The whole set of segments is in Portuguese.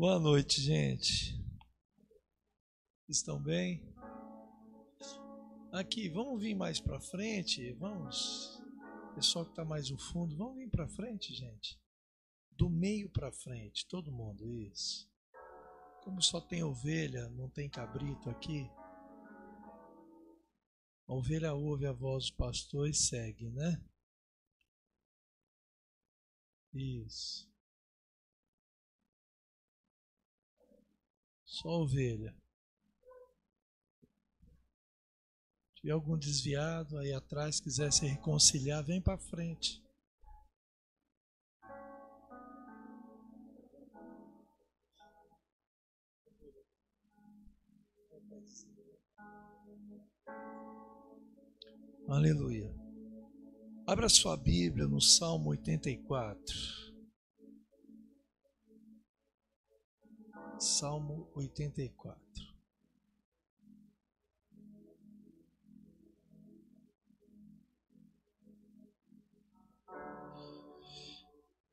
Boa noite, gente. Estão bem? Aqui, vamos vir mais para frente? Vamos. Pessoal que está mais no fundo, vamos vir para frente, gente. Do meio para frente, todo mundo, isso. Como só tem ovelha, não tem cabrito aqui. A ovelha ouve a voz do pastor e segue, né? Isso. Só ovelha. Se tiver algum desviado aí atrás, quiser se reconciliar, vem para frente. Aleluia. Abra sua Bíblia no Salmo 84. Salmo 84.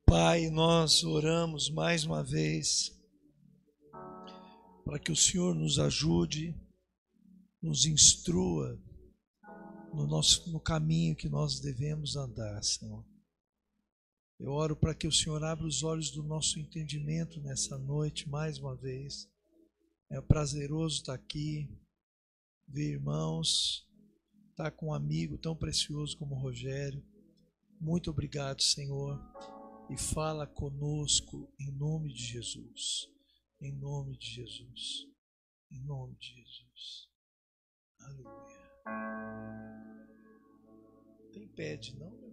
Pai, nós oramos mais uma vez para que o Senhor nos ajude, nos instrua no nosso no caminho que nós devemos andar, Senhor. Eu oro para que o Senhor abra os olhos do nosso entendimento nessa noite, mais uma vez. É prazeroso estar aqui, ver irmãos, estar com um amigo tão precioso como o Rogério. Muito obrigado, Senhor. E fala conosco em nome de Jesus. Em nome de Jesus. Em nome de Jesus. Aleluia. Tem pede, não,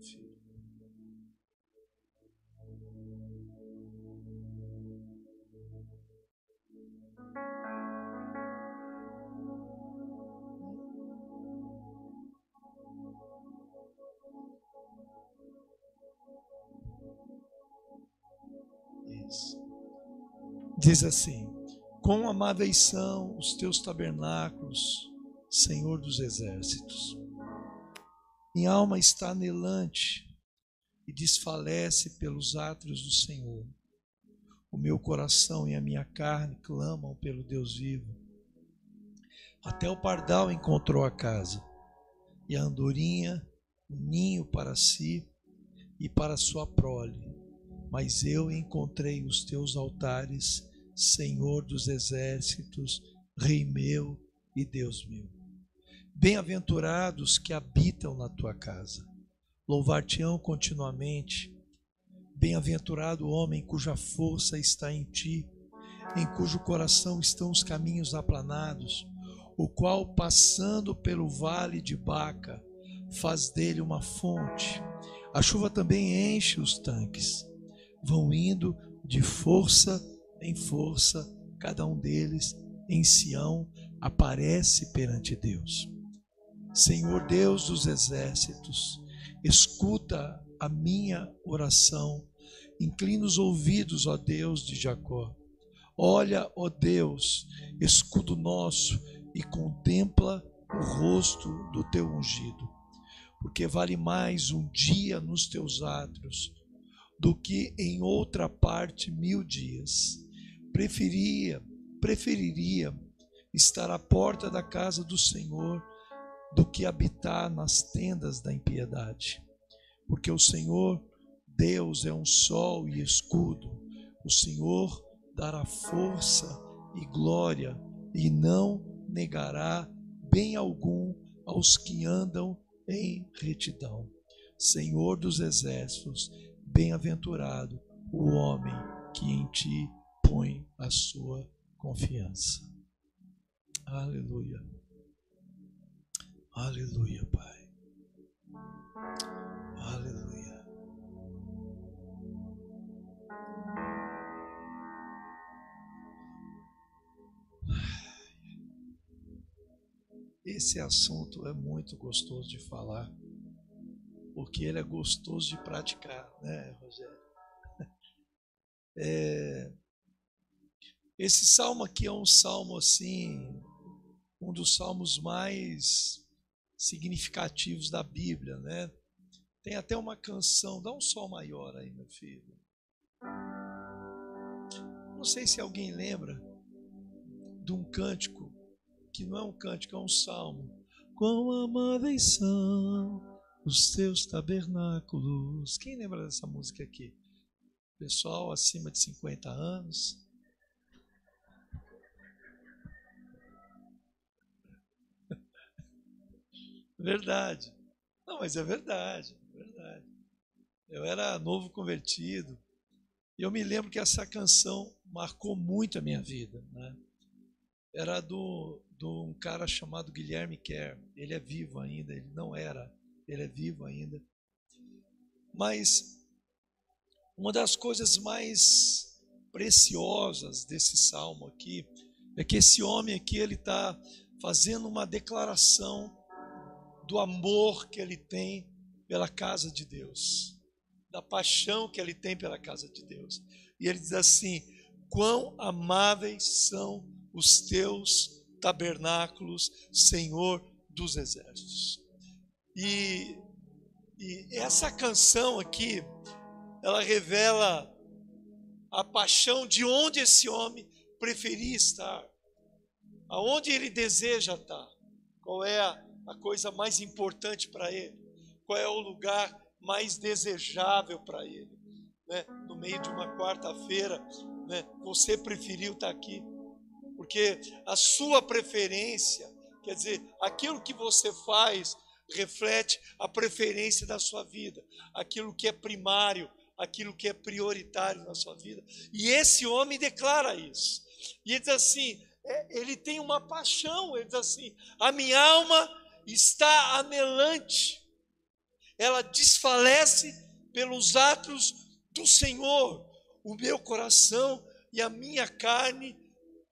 Diz assim: Quão amáveis são os teus tabernáculos, Senhor dos exércitos. Minha alma está anelante e desfalece pelos átrios do Senhor. Meu coração e a minha carne clamam pelo Deus vivo. Até o pardal encontrou a casa, e a andorinha um ninho para si e para sua prole mas eu encontrei os teus altares, Senhor dos exércitos, Rei meu e Deus meu. Bem-aventurados que habitam na tua casa, louvar-te-ão continuamente. Bem-aventurado o homem cuja força está em ti, em cujo coração estão os caminhos aplanados, o qual, passando pelo vale de Baca, faz dele uma fonte. A chuva também enche os tanques vão indo de força em força, cada um deles em Sião aparece perante Deus. Senhor Deus dos exércitos, escuta a minha oração, inclina os ouvidos, ó Deus de Jacó. Olha, ó Deus, escudo nosso, e contempla o rosto do teu ungido, porque vale mais um dia nos teus átrios do que em outra parte mil dias. Preferia, preferiria estar à porta da casa do Senhor do que habitar nas tendas da impiedade. Porque o Senhor, Deus, é um sol e escudo. O Senhor dará força e glória e não negará bem algum aos que andam em retidão. Senhor dos exércitos, Bem-aventurado o homem que em ti põe a sua confiança. Aleluia. Aleluia, Pai. Esse assunto é muito gostoso de falar porque ele é gostoso de praticar, né, Rogério? É, esse salmo aqui é um salmo assim, um dos salmos mais significativos da Bíblia, né? Tem até uma canção, dá um sol maior aí, meu filho. Não sei se alguém lembra de um cântico, que não é um cântico, é um salmo. Quão amáveis são os teus tabernáculos. Quem lembra dessa música aqui? Pessoal acima de 50 anos. Verdade. Não, mas é verdade, é verdade. Eu era novo convertido. E eu me lembro que essa canção marcou muito a minha vida. Né? Era do, de um cara chamado Guilherme Kerr. Ele é vivo ainda, ele não era, ele é vivo ainda. Mas uma das coisas mais preciosas desse salmo aqui é que esse homem aqui ele está fazendo uma declaração do amor que ele tem pela casa de Deus, da paixão que ele tem pela casa de Deus. E ele diz assim: Quão amáveis são os teus tabernáculos, Senhor dos exércitos. E, e essa canção aqui, ela revela a paixão de onde esse homem preferia estar, aonde ele deseja estar, qual é a, a coisa mais importante para ele, qual é o lugar mais desejável para ele. Né? No meio de uma quarta-feira, né? você preferiu estar aqui, porque a sua preferência, quer dizer, aquilo que você faz, reflete a preferência da sua vida, aquilo que é primário, aquilo que é prioritário na sua vida. E esse homem declara isso. E ele diz assim: é, ele tem uma paixão, ele diz assim: a minha alma está anelante, ela desfalece pelos atos do Senhor. O meu coração e a minha carne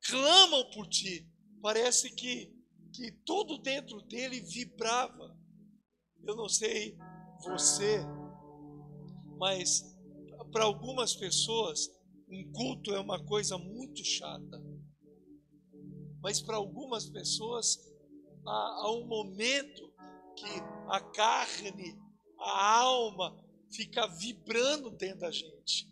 clamam por ti. Parece que, que tudo dentro dele vibrava. Eu não sei você, mas para algumas pessoas, um culto é uma coisa muito chata. Mas para algumas pessoas, há, há um momento que a carne, a alma fica vibrando dentro da gente,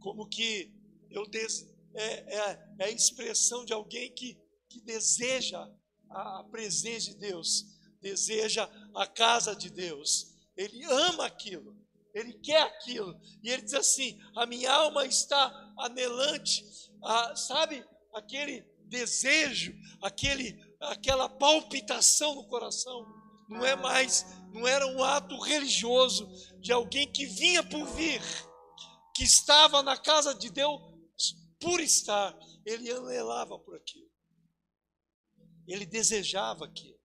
como que eu des, é, é, é, a expressão de alguém que, que deseja a, presença de Deus, deseja a casa de Deus, ele ama aquilo, ele quer aquilo, e ele diz assim: a minha alma está anelante, a, sabe, aquele desejo, aquele aquela palpitação no coração, não é mais, não era um ato religioso de alguém que vinha por vir, que estava na casa de Deus por estar, ele anelava por aquilo. Ele desejava aquilo.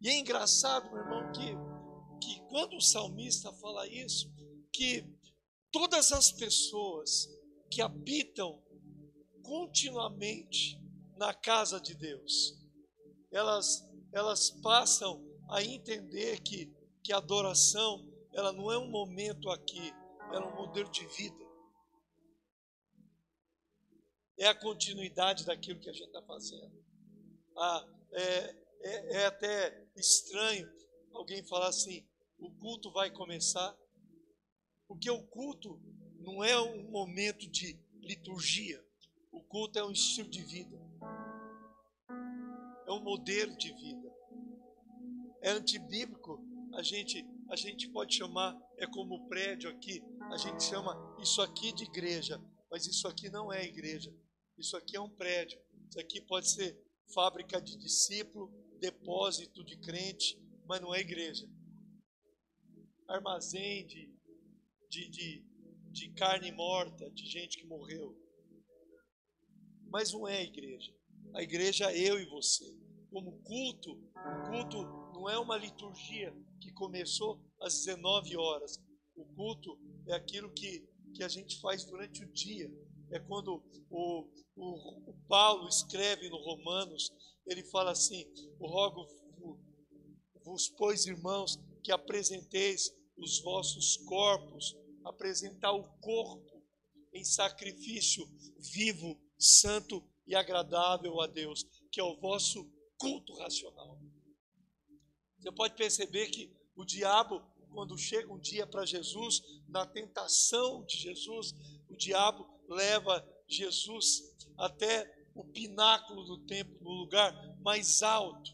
E é engraçado, meu irmão, que, que quando o salmista fala isso, que todas as pessoas que habitam continuamente na casa de Deus. Elas, elas passam a entender que, que a adoração ela não é um momento aqui, ela é um modelo de vida. É a continuidade daquilo que a gente está fazendo. Ah, é, é, é até estranho alguém falar assim: o culto vai começar, porque o culto não é um momento de liturgia, o culto é um estilo de vida. É um modelo de vida. É antibíblico, a gente, a gente pode chamar, é como o prédio aqui, a gente chama isso aqui de igreja, mas isso aqui não é igreja, isso aqui é um prédio, isso aqui pode ser fábrica de discípulo, depósito de crente, mas não é igreja. Armazém de, de, de, de carne morta, de gente que morreu. Mas não é igreja. A igreja é eu e você como culto, o culto não é uma liturgia que começou às 19 horas. O culto é aquilo que, que a gente faz durante o dia. É quando o, o, o Paulo escreve no Romanos, ele fala assim: o rogo-vos, pois, irmãos, que apresenteis os vossos corpos, apresentar o corpo em sacrifício vivo, santo e agradável a Deus, que é o vosso culto racional. Você pode perceber que o diabo, quando chega um dia para Jesus, na tentação de Jesus, o diabo leva Jesus até o pináculo do templo, no lugar mais alto,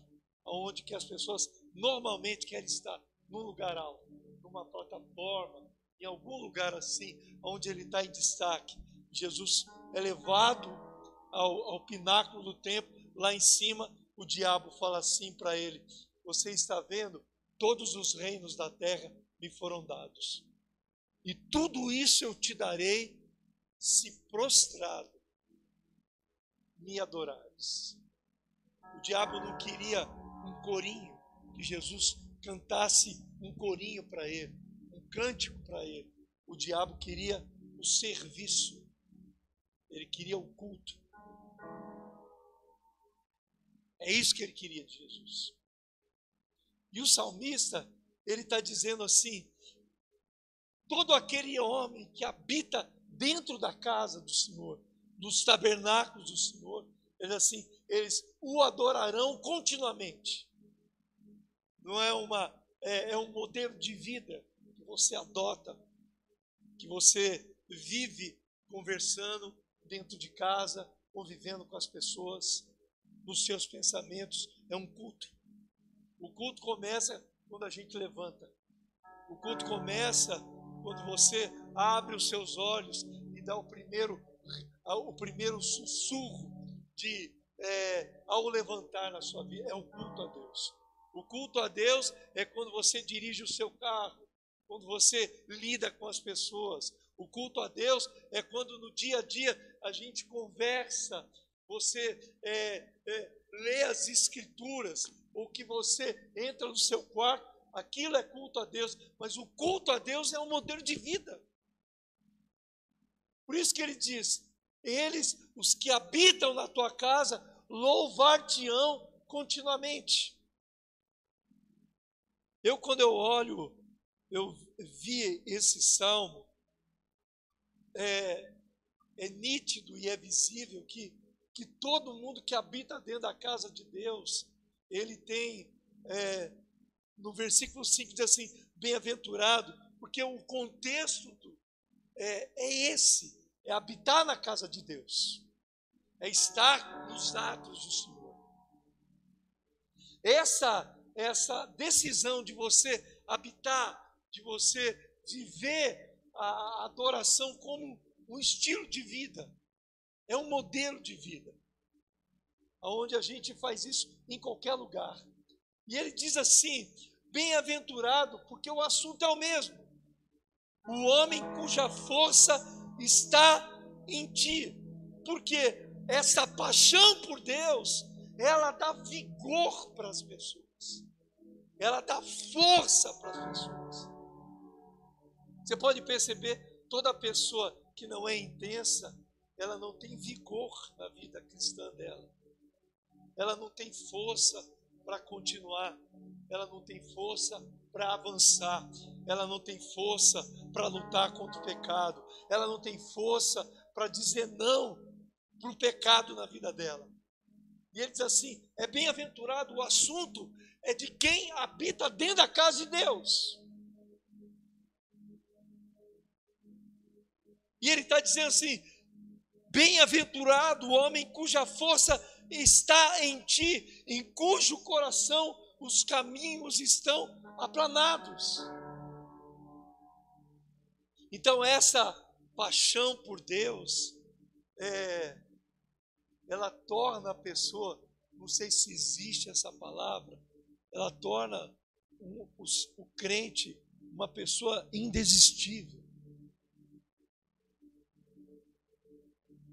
onde que as pessoas normalmente querem estar, num lugar alto, numa plataforma, em algum lugar assim, onde ele está em destaque. Jesus é levado ao, ao pináculo do templo, lá em cima, o diabo fala assim para ele: Você está vendo? Todos os reinos da terra me foram dados. E tudo isso eu te darei se prostrado me adorares. O diabo não queria um corinho, que Jesus cantasse um corinho para ele, um cântico para ele. O diabo queria o serviço, ele queria o culto. É isso que ele queria de Jesus. E o salmista, ele está dizendo assim: todo aquele homem que habita dentro da casa do Senhor, dos tabernáculos do Senhor, ele assim, eles o adorarão continuamente. Não é uma é, é um modelo de vida que você adota, que você vive conversando dentro de casa, convivendo com as pessoas, nos seus pensamentos, é um culto. O culto começa quando a gente levanta. O culto começa quando você abre os seus olhos e dá o primeiro o primeiro sussurro de é, ao levantar na sua vida é o culto a Deus. O culto a Deus é quando você dirige o seu carro, quando você lida com as pessoas. O culto a Deus é quando no dia a dia a gente conversa, você é, é, lê as escrituras, ou que você entra no seu quarto, aquilo é culto a Deus, mas o culto a Deus é um modelo de vida. Por isso que ele diz: eles, os que habitam na tua casa, louvar-te-ão continuamente. Eu, quando eu olho, eu vi esse salmo, é, é nítido e é visível que, que todo mundo que habita dentro da casa de Deus, ele tem, é, no versículo 5 diz assim, bem-aventurado, porque o contexto é, é esse é habitar na casa de Deus, é estar nos atos do Senhor. Essa, essa decisão de você habitar, de você viver a adoração como um estilo de vida, é um modelo de vida, onde a gente faz isso em qualquer lugar. E ele diz assim: bem-aventurado, porque o assunto é o mesmo. O homem cuja força está em ti. Porque essa paixão por Deus, ela dá vigor para as pessoas. Ela dá força para as pessoas. Você pode perceber, toda pessoa que não é intensa, ela não tem vigor na vida cristã dela. Ela não tem força para continuar. Ela não tem força para avançar, ela não tem força para lutar contra o pecado, ela não tem força para dizer não para o pecado na vida dela. E ele diz assim: é bem-aventurado, o assunto é de quem habita dentro da casa de Deus. E ele está dizendo assim: bem-aventurado o homem cuja força está em ti, em cujo coração os caminhos estão aplanados. Então, essa paixão por Deus, é, ela torna a pessoa, não sei se existe essa palavra, ela torna o, o, crente uma pessoa indesistível.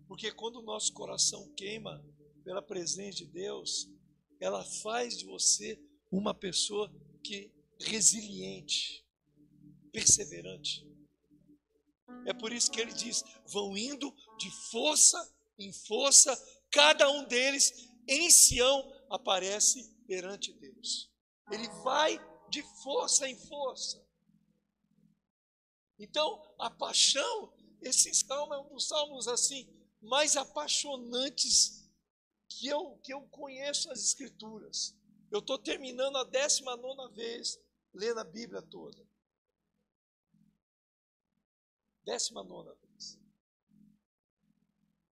Porque quando o nosso coração queima pela presença de Deus, ela faz de você uma pessoa que resiliente, perseverante. É por isso que ele diz: vão indo de força em força, cada um deles em Sião aparece perante Deus. Ele vai de força em força. Então, a paixão, esse salmo é um dos salmos assim mais apaixonantes que eu, que eu conheço as Escrituras. Eu estou terminando a 19 vez lendo a Bíblia toda. 19 vez.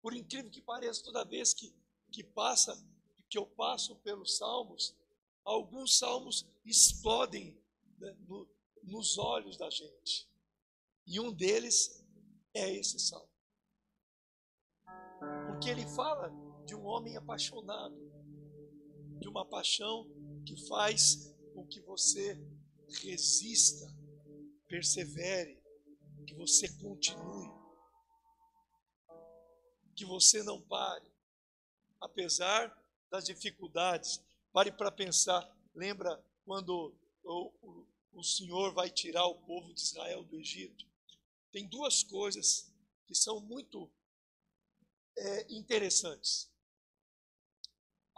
Por incrível que pareça, toda vez que, que passa, que eu passo pelos salmos, alguns salmos explodem né, no, nos olhos da gente. E um deles é esse salmo. Porque ele fala de um homem apaixonado, de uma paixão que faz com que você resista, persevere, que você continue, que você não pare, apesar das dificuldades. Pare para pensar. Lembra quando o, o, o Senhor vai tirar o povo de Israel do Egito? Tem duas coisas que são muito é, interessantes.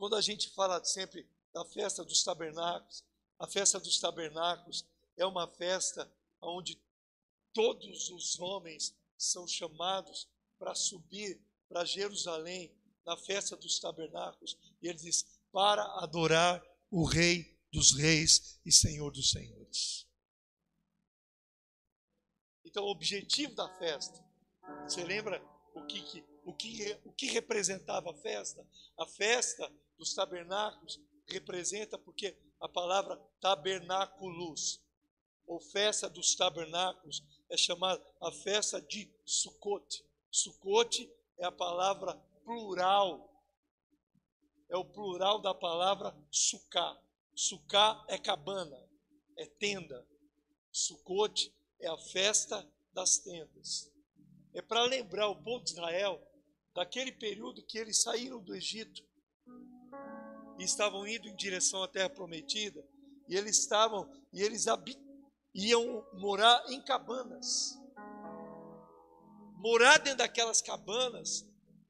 Quando a gente fala sempre da festa dos tabernáculos, a festa dos tabernáculos é uma festa onde todos os homens são chamados para subir para Jerusalém na festa dos tabernáculos. E ele diz: para adorar o Rei dos Reis e Senhor dos Senhores. Então, o objetivo da festa, você lembra o que, o que, o que representava a festa? A festa dos tabernáculos representa porque a palavra tabernáculos, ou festa dos tabernáculos, é chamada a festa de Sukkot. Sukkot é a palavra plural, é o plural da palavra suká. Suká é cabana, é tenda. Sukkot é a festa das tendas. É para lembrar o povo de Israel daquele período que eles saíram do Egito e estavam indo em direção à terra prometida, e eles estavam e eles iam morar em cabanas. Morar dentro daquelas cabanas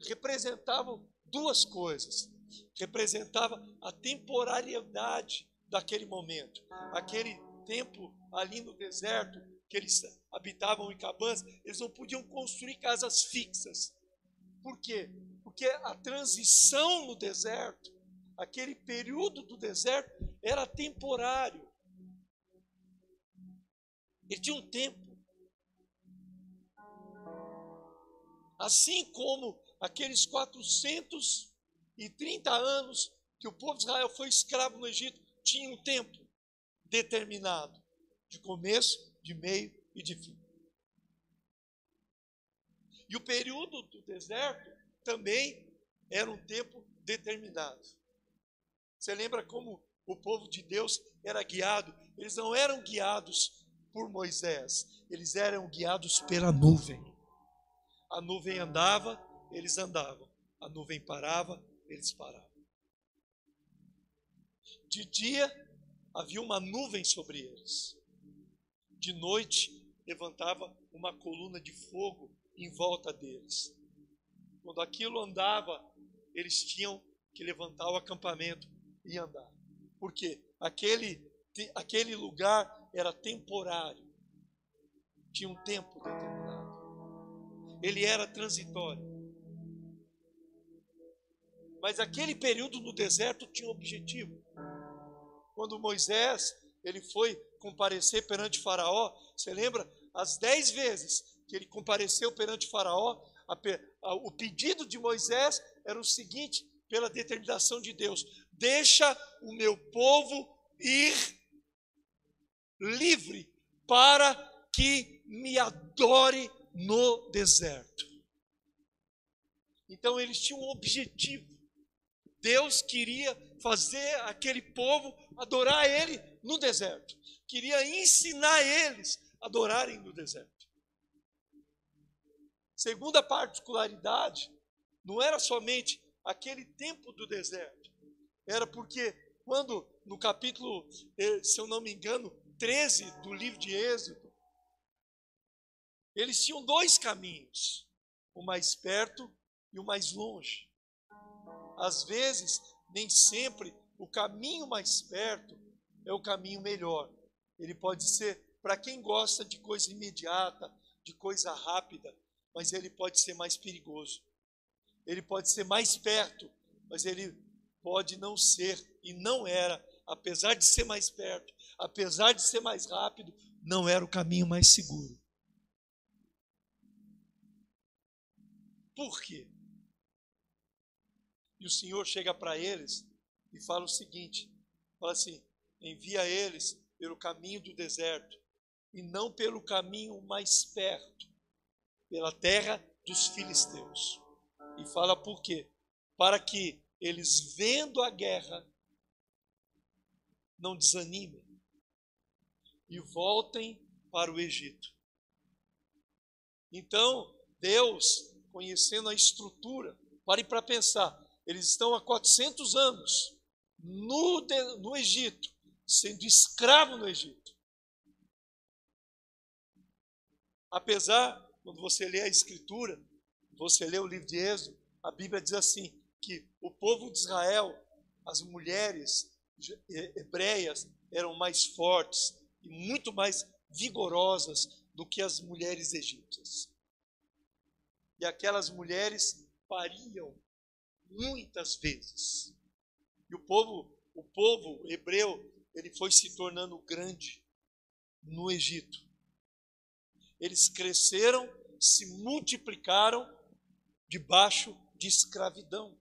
representavam duas coisas. Representava a temporariedade daquele momento. Aquele tempo ali no deserto que eles habitavam em cabanas, eles não podiam construir casas fixas. Por quê? Porque a transição no deserto, aquele período do deserto, era temporário. Ele tinha um tempo. Assim como aqueles 430 anos que o povo de Israel foi escravo no Egito, tinha um tempo determinado, de começo, de meio e de fim. E o período do deserto também era um tempo determinado. Você lembra como o povo de Deus era guiado? Eles não eram guiados por Moisés, eles eram guiados pela nuvem. A nuvem andava, eles andavam. A nuvem parava, eles paravam. De dia havia uma nuvem sobre eles. De noite levantava uma coluna de fogo em volta deles. Quando aquilo andava, eles tinham que levantar o acampamento e andar. Por quê? Aquele, aquele lugar era temporário. Tinha um tempo determinado. Ele era transitório. Mas aquele período no deserto tinha um objetivo. Quando Moisés ele foi comparecer perante Faraó, você lembra? As dez vezes que ele compareceu perante Faraó, a, a, o pedido de Moisés era o seguinte, pela determinação de Deus: deixa o meu povo ir livre para que me adore no deserto. Então eles tinham um objetivo. Deus queria fazer aquele povo adorar Ele no deserto. Queria ensinar eles a adorarem no deserto. Segunda particularidade, não era somente aquele tempo do deserto, era porque quando no capítulo, eh, se eu não me engano, 13 do livro de Êxodo, eles tinham dois caminhos, o mais perto e o mais longe. Às vezes, nem sempre o caminho mais perto é o caminho melhor. Ele pode ser para quem gosta de coisa imediata, de coisa rápida, mas ele pode ser mais perigoso. Ele pode ser mais perto, mas ele pode não ser e não era, apesar de ser mais perto, apesar de ser mais rápido, não era o caminho mais seguro. Por quê? E o Senhor chega para eles e fala o seguinte: fala assim, envia eles pelo caminho do deserto e não pelo caminho mais perto, pela terra dos filisteus. E fala por quê? Para que eles, vendo a guerra, não desanimem e voltem para o Egito. Então, Deus, conhecendo a estrutura, pare para pensar, eles estão há 400 anos no, no Egito, sendo escravo no Egito. Apesar, quando você lê a Escritura, você lê o livro de Êxodo, a Bíblia diz assim: que o povo de Israel, as mulheres hebreias, eram mais fortes e muito mais vigorosas do que as mulheres egípcias. E aquelas mulheres pariam muitas vezes. E o povo, o povo hebreu, ele foi se tornando grande no Egito. Eles cresceram, se multiplicaram debaixo de escravidão.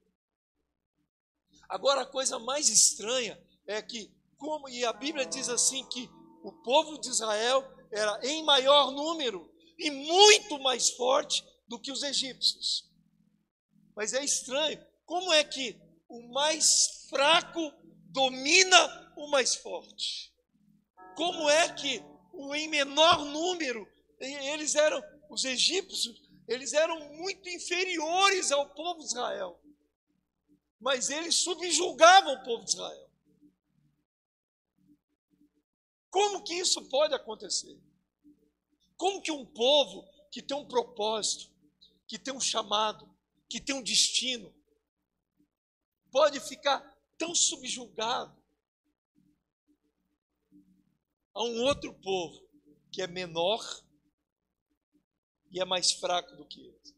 Agora a coisa mais estranha é que como e a Bíblia diz assim que o povo de Israel era em maior número e muito mais forte do que os egípcios. Mas é estranho, como é que o mais fraco domina o mais forte? Como é que o em menor número, eles eram, os egípcios, eles eram muito inferiores ao povo de Israel. Mas eles subjugavam o povo de Israel. Como que isso pode acontecer? Como que um povo que tem um propósito, que tem um chamado, que tem um destino, pode ficar tão subjugado a um outro povo que é menor e é mais fraco do que eles.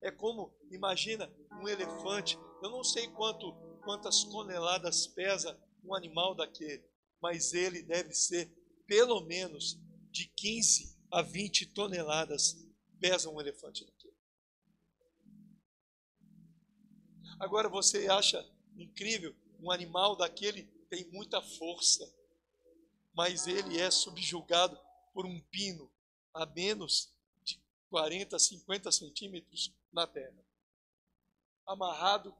É como, imagina, um elefante, eu não sei quanto, quantas toneladas pesa um animal daquele, mas ele deve ser pelo menos de 15 a 20 toneladas pesa um elefante daquele. Agora você acha incrível, um animal daquele tem muita força, mas ele é subjugado por um pino a menos de 40, 50 centímetros na terra, amarrado,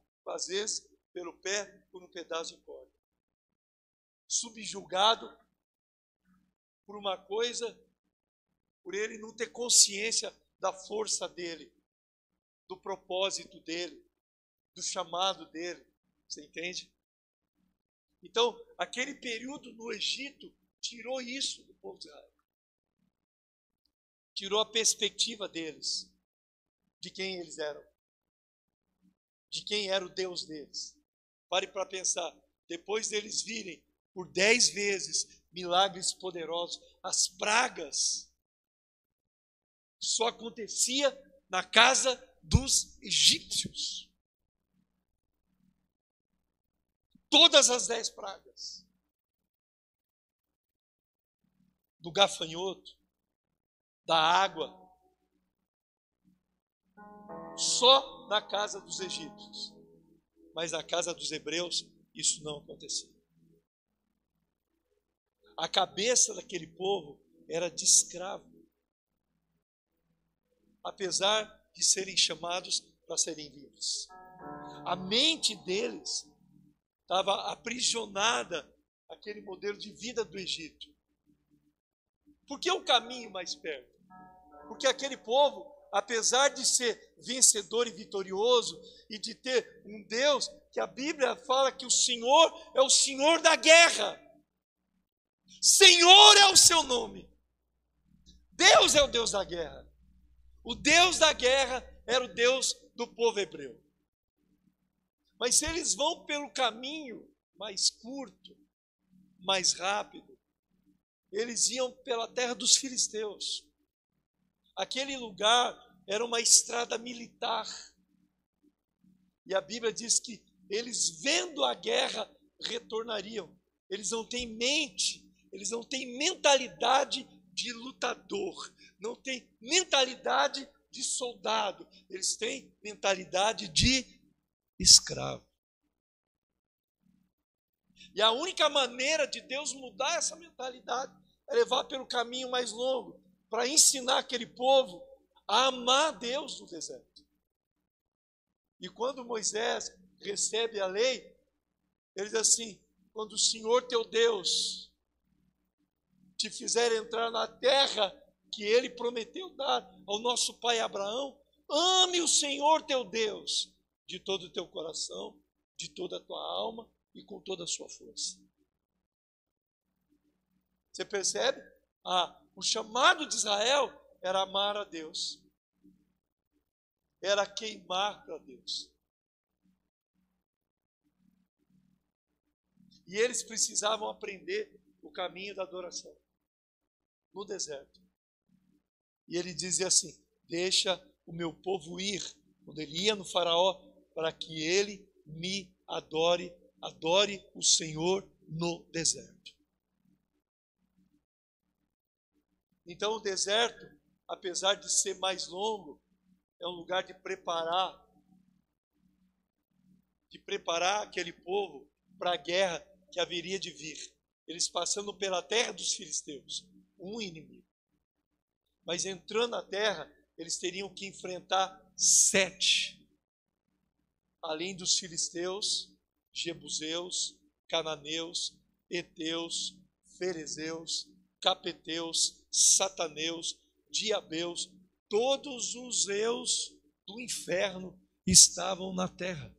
vezes, pelo pé por um pedaço de corda, subjugado por uma coisa, por ele não ter consciência da força dele, do propósito dele, do chamado dele. Você entende? Então, aquele período no Egito tirou isso do povo de Israel. Tirou a perspectiva deles, de quem eles eram, de quem era o Deus deles. Pare para pensar, depois deles virem por dez vezes milagres poderosos, as pragas só acontecia na casa dos egípcios. todas as dez pragas. Do gafanhoto, da água, só na casa dos egípcios. Mas na casa dos hebreus, isso não acontecia. A cabeça daquele povo era de escravo. Apesar de serem chamados para serem livres. A mente deles estava aprisionada aquele modelo de vida do Egito. Por que o caminho mais perto? Porque aquele povo, apesar de ser vencedor e vitorioso e de ter um Deus que a Bíblia fala que o Senhor é o Senhor da guerra. Senhor é o seu nome. Deus é o Deus da guerra. O Deus da guerra era o Deus do povo hebreu. Mas se eles vão pelo caminho mais curto, mais rápido, eles iam pela terra dos filisteus. Aquele lugar era uma estrada militar. E a Bíblia diz que eles, vendo a guerra, retornariam. Eles não têm mente, eles não têm mentalidade de lutador, não têm mentalidade de soldado, eles têm mentalidade de escravo. E a única maneira de Deus mudar essa mentalidade é levar pelo caminho mais longo, para ensinar aquele povo a amar Deus no deserto. E quando Moisés recebe a lei, ele diz assim: quando o Senhor teu Deus te fizer entrar na terra que ele prometeu dar ao nosso pai Abraão, ame o Senhor teu Deus de todo o teu coração, de toda a tua alma e com toda a sua força. Você percebe? Ah, o chamado de Israel era amar a Deus, era queimar para Deus. E eles precisavam aprender o caminho da adoração no deserto. E ele dizia assim: Deixa o meu povo ir. Quando ele ia no Faraó, para que ele me adore, adore o Senhor no deserto. Então, o deserto, apesar de ser mais longo, é um lugar de preparar, de preparar aquele povo para a guerra que haveria de vir. Eles passando pela terra dos filisteus, um inimigo. Mas entrando na terra, eles teriam que enfrentar sete. Além dos filisteus, jebuseus, cananeus, eteus, ferezeus, capeteus, sataneus, diabeus, todos os eus do inferno estavam na terra.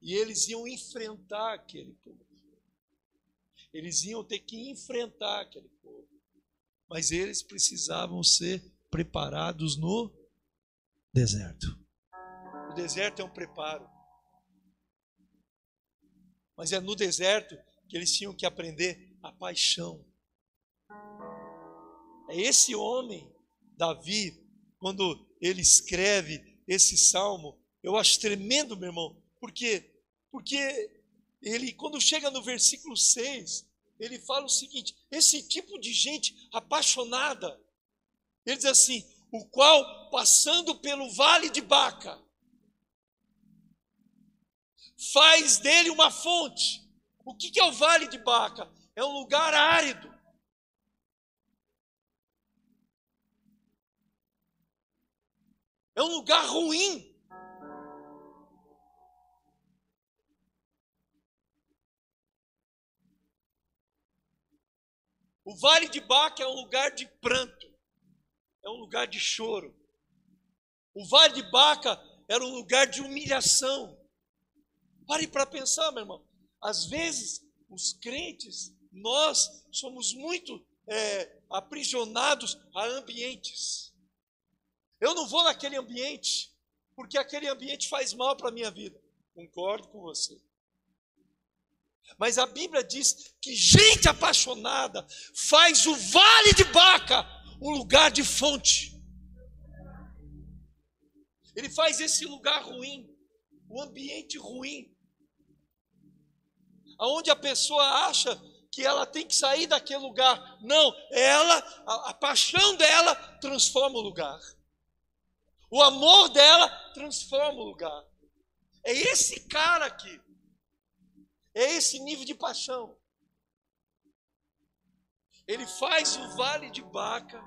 E eles iam enfrentar aquele povo. Eles iam ter que enfrentar aquele povo. Mas eles precisavam ser preparados no deserto. O deserto é um preparo. Mas é no deserto que eles tinham que aprender a paixão. É esse homem, Davi, quando ele escreve esse salmo, eu acho tremendo, meu irmão, porque porque ele, quando chega no versículo 6, ele fala o seguinte: esse tipo de gente apaixonada, ele diz assim: o qual, passando pelo vale de Baca, faz dele uma fonte. O que é o vale de Baca? É um lugar árido. É um lugar ruim. O vale de Baca é um lugar de pranto, é um lugar de choro. O vale de Baca era um lugar de humilhação. Pare para pensar, meu irmão. Às vezes, os crentes, nós somos muito é, aprisionados a ambientes. Eu não vou naquele ambiente, porque aquele ambiente faz mal para a minha vida. Concordo com você. Mas a Bíblia diz que gente apaixonada faz o vale de Baca um lugar de fonte. Ele faz esse lugar ruim, o ambiente ruim, aonde a pessoa acha que ela tem que sair daquele lugar. Não, ela, a, a paixão dela transforma o lugar. O amor dela transforma o lugar. É esse cara aqui. É esse nível de paixão. Ele faz o vale de Baca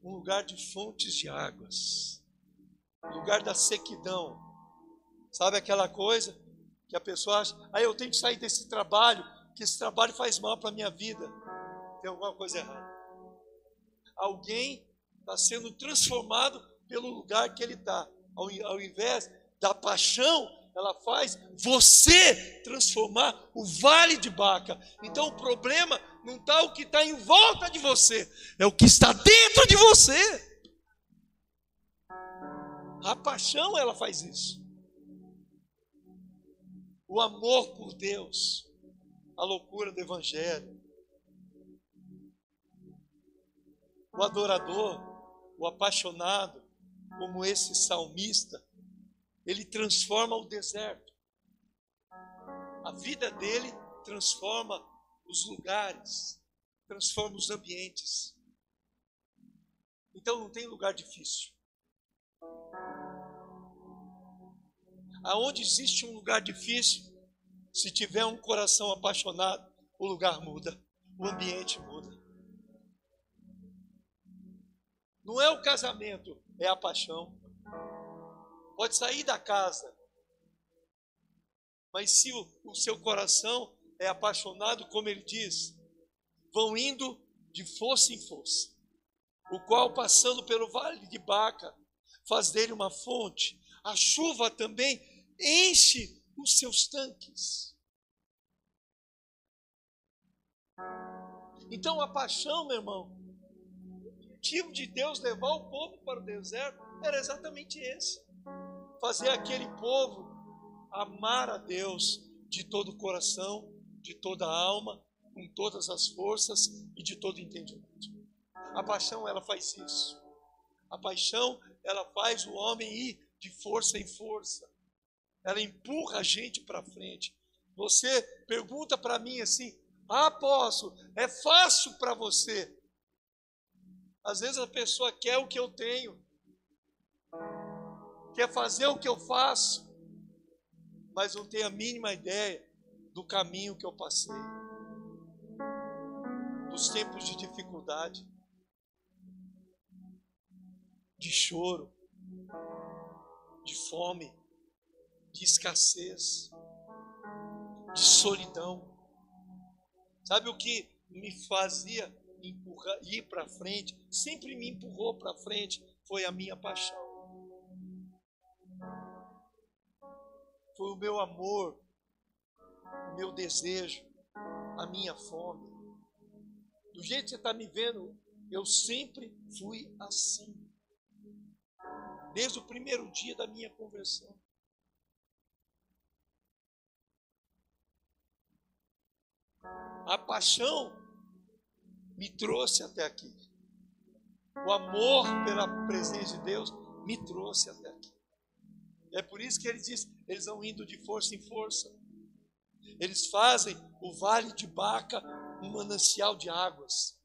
um lugar de fontes de águas, um lugar da sequidão. Sabe aquela coisa que a pessoa acha, aí ah, eu tenho que sair desse trabalho, que esse trabalho faz mal para a minha vida. Tem alguma coisa errada. Alguém está sendo transformado pelo lugar que ele está, ao, ao invés da paixão, ela faz você transformar o vale de Baca. Então o problema não está o que está em volta de você, é o que está dentro de você. A paixão ela faz isso. O amor por Deus, a loucura do Evangelho. O adorador, o apaixonado, como esse salmista, ele transforma o deserto. A vida dele transforma os lugares, transforma os ambientes. Então não tem lugar difícil. Aonde existe um lugar difícil, se tiver um coração apaixonado, o lugar muda, o ambiente muda. Não é o casamento, é a paixão. Pode sair da casa, mas se o, o seu coração é apaixonado, como ele diz, vão indo de força em força, o qual passando pelo vale de Baca, faz dele uma fonte. A chuva também enche os seus tanques. Então a paixão, meu irmão, motivo de Deus levar o povo para o deserto era exatamente esse: fazer aquele povo amar a Deus de todo o coração, de toda a alma, com todas as forças e de todo entendimento. A paixão ela faz isso. A paixão ela faz o homem ir de força em força. Ela empurra a gente para frente. Você pergunta para mim assim: "Ah, apóstolo, é fácil para você?" Às vezes a pessoa quer o que eu tenho, quer fazer o que eu faço, mas não tem a mínima ideia do caminho que eu passei, dos tempos de dificuldade, de choro, de fome, de escassez, de solidão. Sabe o que me fazia ir para frente, sempre me empurrou para frente, foi a minha paixão. foi o meu amor, o meu desejo, a minha fome. Do jeito que você está me vendo, eu sempre fui assim. Desde o primeiro dia da minha conversão. A paixão me trouxe até aqui. O amor pela presença de Deus me trouxe até aqui. É por isso que ele diz: eles vão indo de força em força. Eles fazem o vale de Baca um manancial de águas.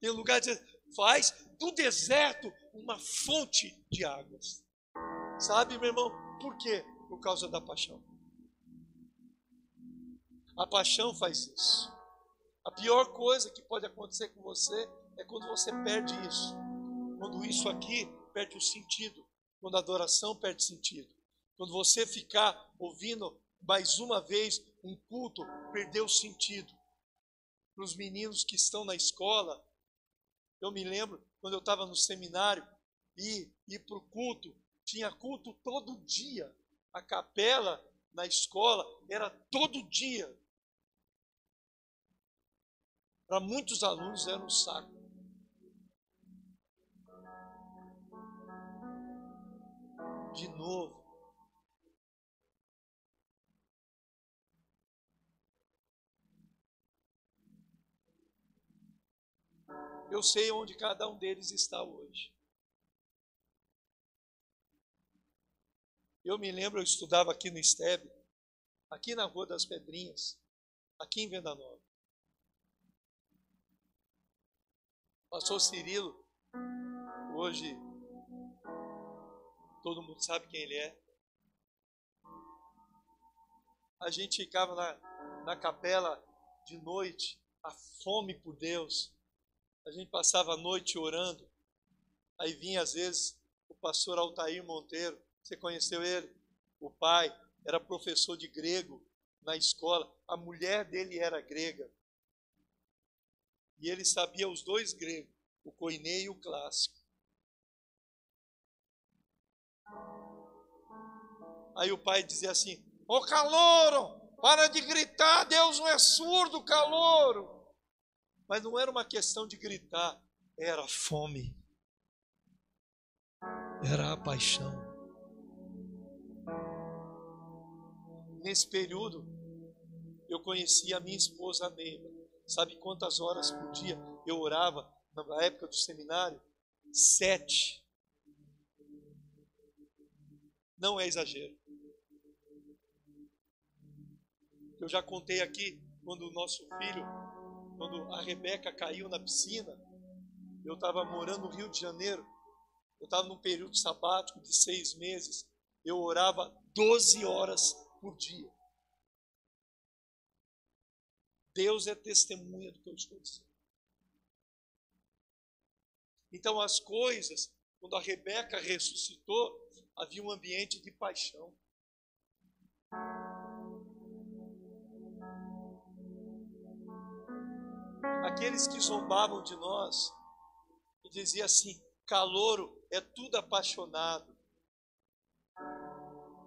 Tem um lugar de faz do deserto uma fonte de águas. Sabe, meu irmão, por quê? Por causa da paixão. A paixão faz isso. A pior coisa que pode acontecer com você é quando você perde isso. Quando isso aqui perde o sentido. Quando a adoração perde sentido. Quando você ficar ouvindo mais uma vez um culto, perdeu o sentido. Para os meninos que estão na escola, eu me lembro quando eu estava no seminário e ir para o culto, tinha culto todo dia. A capela na escola era todo dia. Para muitos alunos era um saco. De novo, Eu sei onde cada um deles está hoje. Eu me lembro, eu estudava aqui no Estebe, aqui na Rua das Pedrinhas, aqui em Venda Nova. Pastor Cirilo, hoje todo mundo sabe quem ele é. A gente ficava na, na capela de noite, a fome por Deus, a gente passava a noite orando. Aí vinha às vezes o pastor Altair Monteiro. Você conheceu ele? O pai era professor de grego na escola. A mulher dele era grega. E ele sabia os dois gregos, o koiné e o clássico. Aí o pai dizia assim: Ô calouro, para de gritar, Deus não é surdo, calouro. Mas não era uma questão de gritar, era fome, era a paixão. Nesse período, eu conheci a minha esposa Neima. Sabe quantas horas por dia eu orava na época do seminário? Sete. Não é exagero. Eu já contei aqui quando o nosso filho quando a Rebeca caiu na piscina, eu estava morando no Rio de Janeiro, eu estava num período sabático de seis meses, eu orava 12 horas por dia. Deus é testemunha do que eu estou dizendo. Então, as coisas, quando a Rebeca ressuscitou, havia um ambiente de paixão. Aqueles que zombavam de nós e diziam assim: calouro é tudo apaixonado.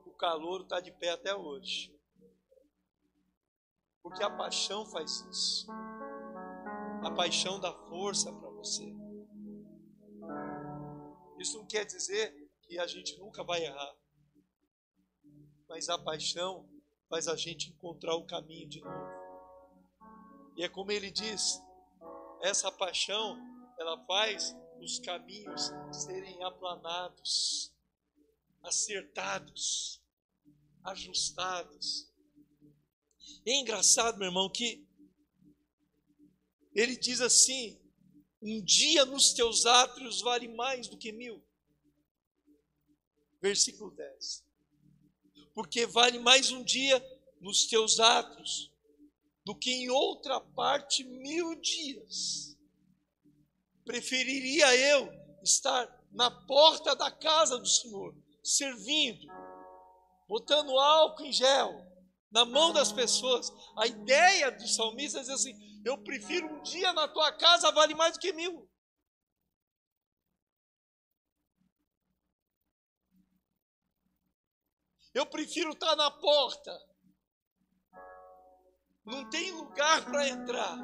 O calouro está de pé até hoje. Porque a paixão faz isso. A paixão dá força para você. Isso não quer dizer que a gente nunca vai errar. Mas a paixão faz a gente encontrar o caminho de novo. E é como ele diz, essa paixão, ela faz os caminhos serem aplanados, acertados, ajustados. É engraçado, meu irmão, que ele diz assim: um dia nos teus átrios vale mais do que mil. Versículo 10. Porque vale mais um dia nos teus átrios do que em outra parte mil dias. Preferiria eu estar na porta da casa do Senhor, servindo, botando álcool em gel, na mão das pessoas. A ideia do salmista é dizer assim: eu prefiro um dia na tua casa, vale mais do que mil. Eu prefiro estar na porta. Não tem lugar para entrar.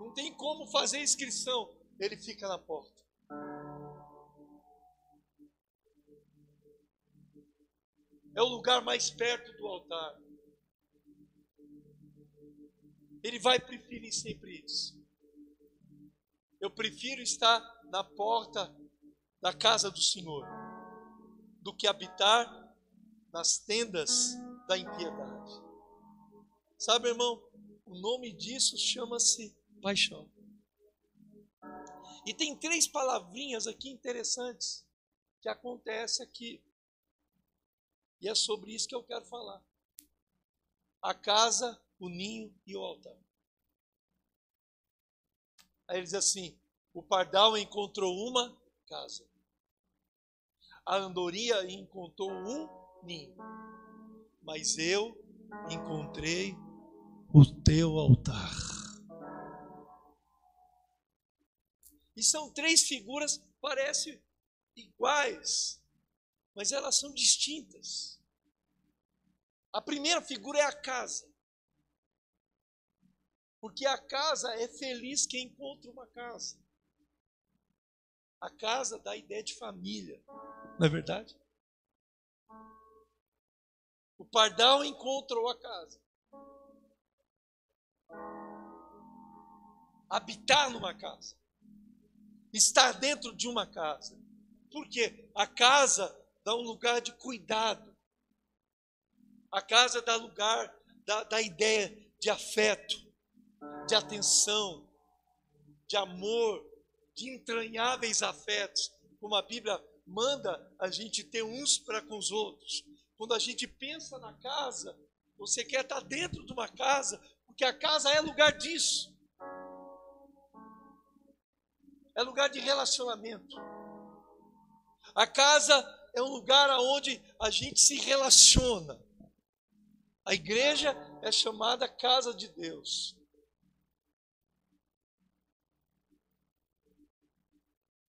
Não tem como fazer inscrição. Ele fica na porta. É o lugar mais perto do altar. Ele vai preferir sempre isso. Eu prefiro estar na porta da casa do Senhor do que habitar nas tendas da impiedade. Sabe, irmão, o nome disso chama-se paixão. E tem três palavrinhas aqui interessantes que acontece aqui. E é sobre isso que eu quero falar. A casa, o ninho e o altar. Aí ele diz assim: o pardal encontrou uma casa. A andorinha encontrou um ninho. Mas eu encontrei o teu altar. E são três figuras, parecem iguais, mas elas são distintas. A primeira figura é a casa. Porque a casa é feliz quem encontra uma casa. A casa dá a ideia de família, não é verdade? O pardal encontrou a casa. Habitar numa casa. Estar dentro de uma casa. Porque a casa dá um lugar de cuidado. A casa dá lugar, dá, dá ideia de afeto, de atenção, de amor, de entranháveis afetos, como a Bíblia manda a gente ter uns para com os outros. Quando a gente pensa na casa, você quer estar dentro de uma casa, porque a casa é lugar disso. É lugar de relacionamento. A casa é um lugar onde a gente se relaciona. A igreja é chamada casa de Deus.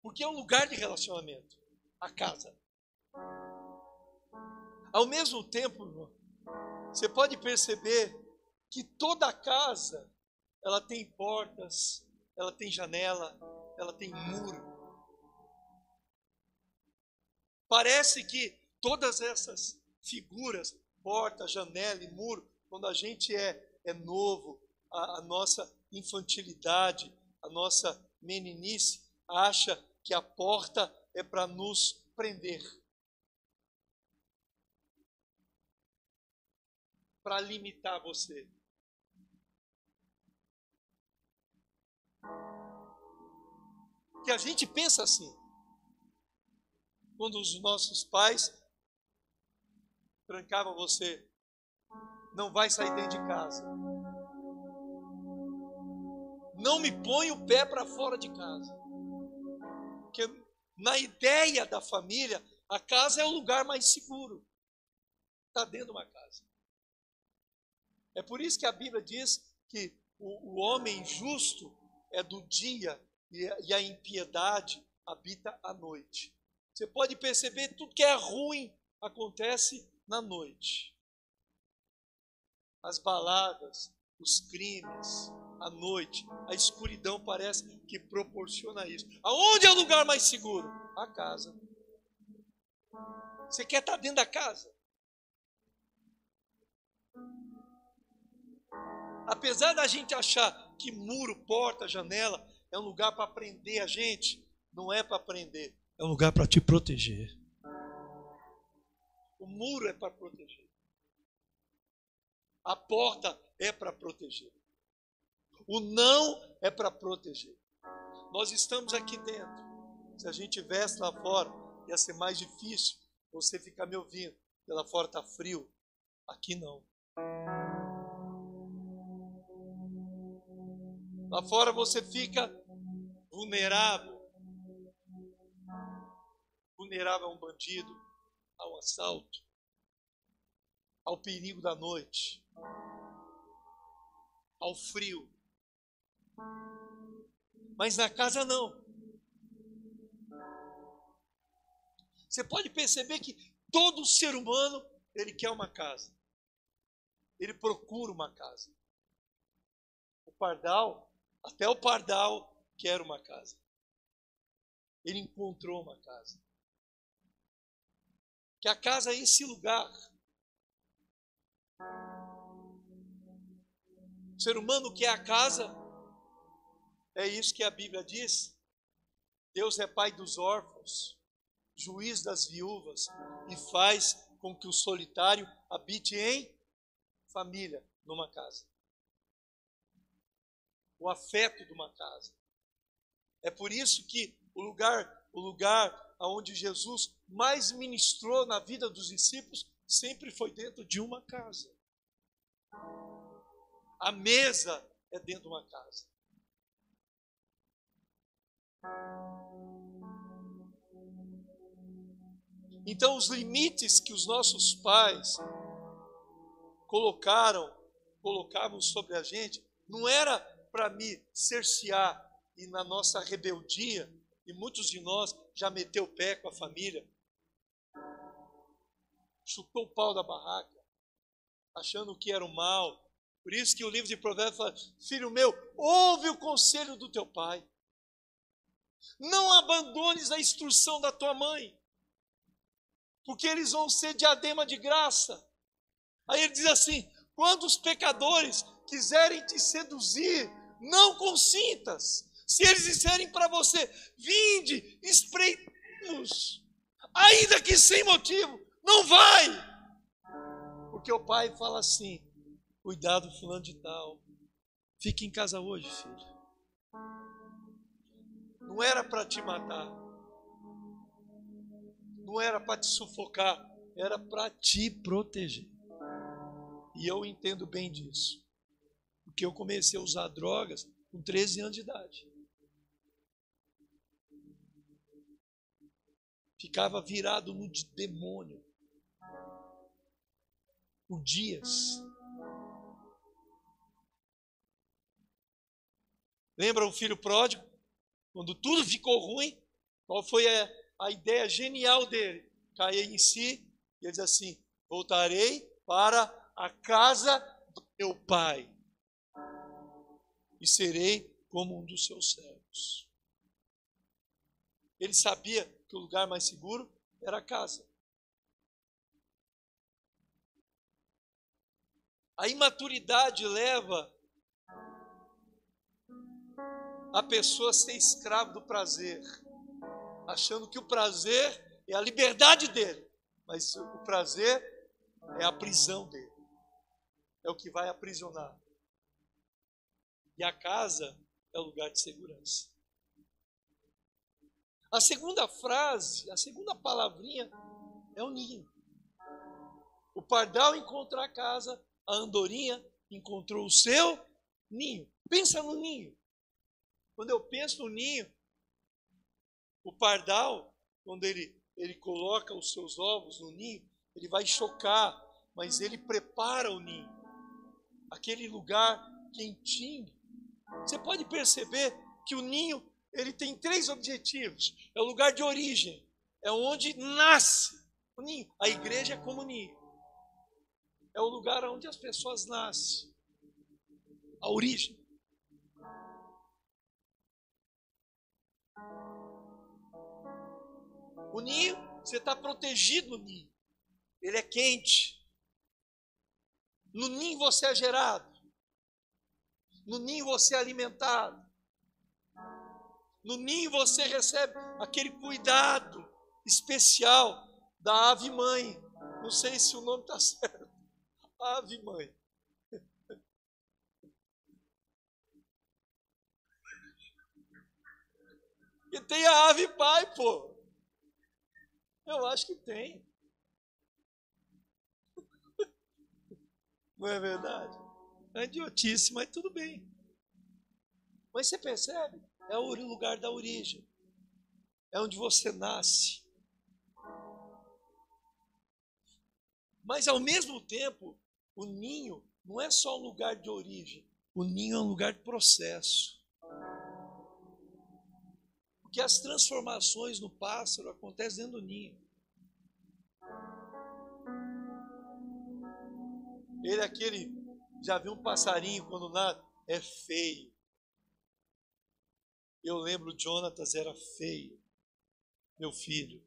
Porque é um lugar de relacionamento, a casa. Ao mesmo tempo, irmão, você pode perceber que toda casa ela tem portas, ela tem janela, ela tem muro. Parece que todas essas figuras, porta, janela e muro, quando a gente é, é novo, a, a nossa infantilidade, a nossa meninice, acha que a porta é para nos prender. Para limitar você. que a gente pensa assim. Quando os nossos pais trancavam você, não vai sair dentro de casa. Não me põe o pé para fora de casa. Porque na ideia da família, a casa é o lugar mais seguro. Está dentro de uma casa. É por isso que a Bíblia diz que o, o homem justo é do dia e a impiedade habita à noite. Você pode perceber tudo que é ruim acontece na noite. As baladas, os crimes, a noite, a escuridão parece que proporciona isso. Aonde é o lugar mais seguro? A casa. Você quer estar dentro da casa? Apesar da gente achar que muro, porta, janela é um lugar para prender a gente, não é para prender, é um lugar para te proteger. O muro é para proteger. A porta é para proteger. O não é para proteger. Nós estamos aqui dentro. Se a gente estivesse lá fora, ia ser mais difícil você ficar me ouvindo. Porque lá fora está frio. Aqui não. Lá fora você fica vulnerável. Vulnerável a um bandido, ao assalto, ao perigo da noite, ao frio. Mas na casa não. Você pode perceber que todo ser humano, ele quer uma casa. Ele procura uma casa. O pardal, até o pardal quer uma casa. Ele encontrou uma casa. Que a casa é esse lugar. O ser humano quer a casa. É isso que a Bíblia diz. Deus é pai dos órfãos, juiz das viúvas e faz com que o solitário habite em família, numa casa. O afeto de uma casa. É por isso que o lugar, o lugar onde Jesus mais ministrou na vida dos discípulos sempre foi dentro de uma casa. A mesa é dentro de uma casa. Então, os limites que os nossos pais colocaram, colocavam sobre a gente, não era para me cercear e na nossa rebeldia, e muitos de nós já meteu o pé com a família, chutou o pau da barraca, achando que era o mal. Por isso que o livro de Provérbios fala: Filho meu, ouve o conselho do teu pai. Não abandones a instrução da tua mãe, porque eles vão ser diadema de graça. Aí ele diz assim: quando os pecadores quiserem te seduzir, não consintas, se eles disserem para você, vinde, espreitemos, ainda que sem motivo, não vai. Porque o pai fala assim: cuidado, fulano de tal, fique em casa hoje, filho. Não era para te matar, não era para te sufocar, era para te proteger. E eu entendo bem disso. Porque eu comecei a usar drogas com 13 anos de idade. Ficava virado no demônio por dias. Lembra o filho pródigo? Quando tudo ficou ruim, qual foi a, a ideia genial dele? Cair em si e ele diz assim: Voltarei para a casa do meu pai e serei como um dos seus servos. Ele sabia que o lugar mais seguro era a casa. A imaturidade leva a pessoa a ser escravo do prazer, achando que o prazer é a liberdade dele, mas o prazer é a prisão dele, é o que vai aprisionar. E a casa é o lugar de segurança. A segunda frase, a segunda palavrinha é o ninho. O pardal encontrou a casa, a andorinha encontrou o seu ninho. Pensa no ninho. Quando eu penso no ninho, o pardal, quando ele, ele coloca os seus ovos no ninho, ele vai chocar, mas ele prepara o ninho. Aquele lugar quentinho. Você pode perceber que o ninho ele tem três objetivos. É o lugar de origem, é onde nasce o ninho. A igreja é como ninho. É o lugar onde as pessoas nascem. A origem. O ninho, você está protegido no ninho. Ele é quente. No ninho você é gerado. No ninho você é alimentado. No ninho você recebe aquele cuidado especial da ave mãe. Não sei se o nome está certo. Ave mãe. E tem a ave pai, pô. Eu acho que tem. Não é verdade? É idiotice, mas tudo bem. Mas você percebe? É o lugar da origem. É onde você nasce. Mas ao mesmo tempo, o ninho não é só um lugar de origem. O ninho é um lugar de processo. Porque as transformações no pássaro acontecem dentro do ninho. Ele é aquele, já viu um passarinho quando nada? É feio. Eu lembro, Jonatas era feio, meu filho.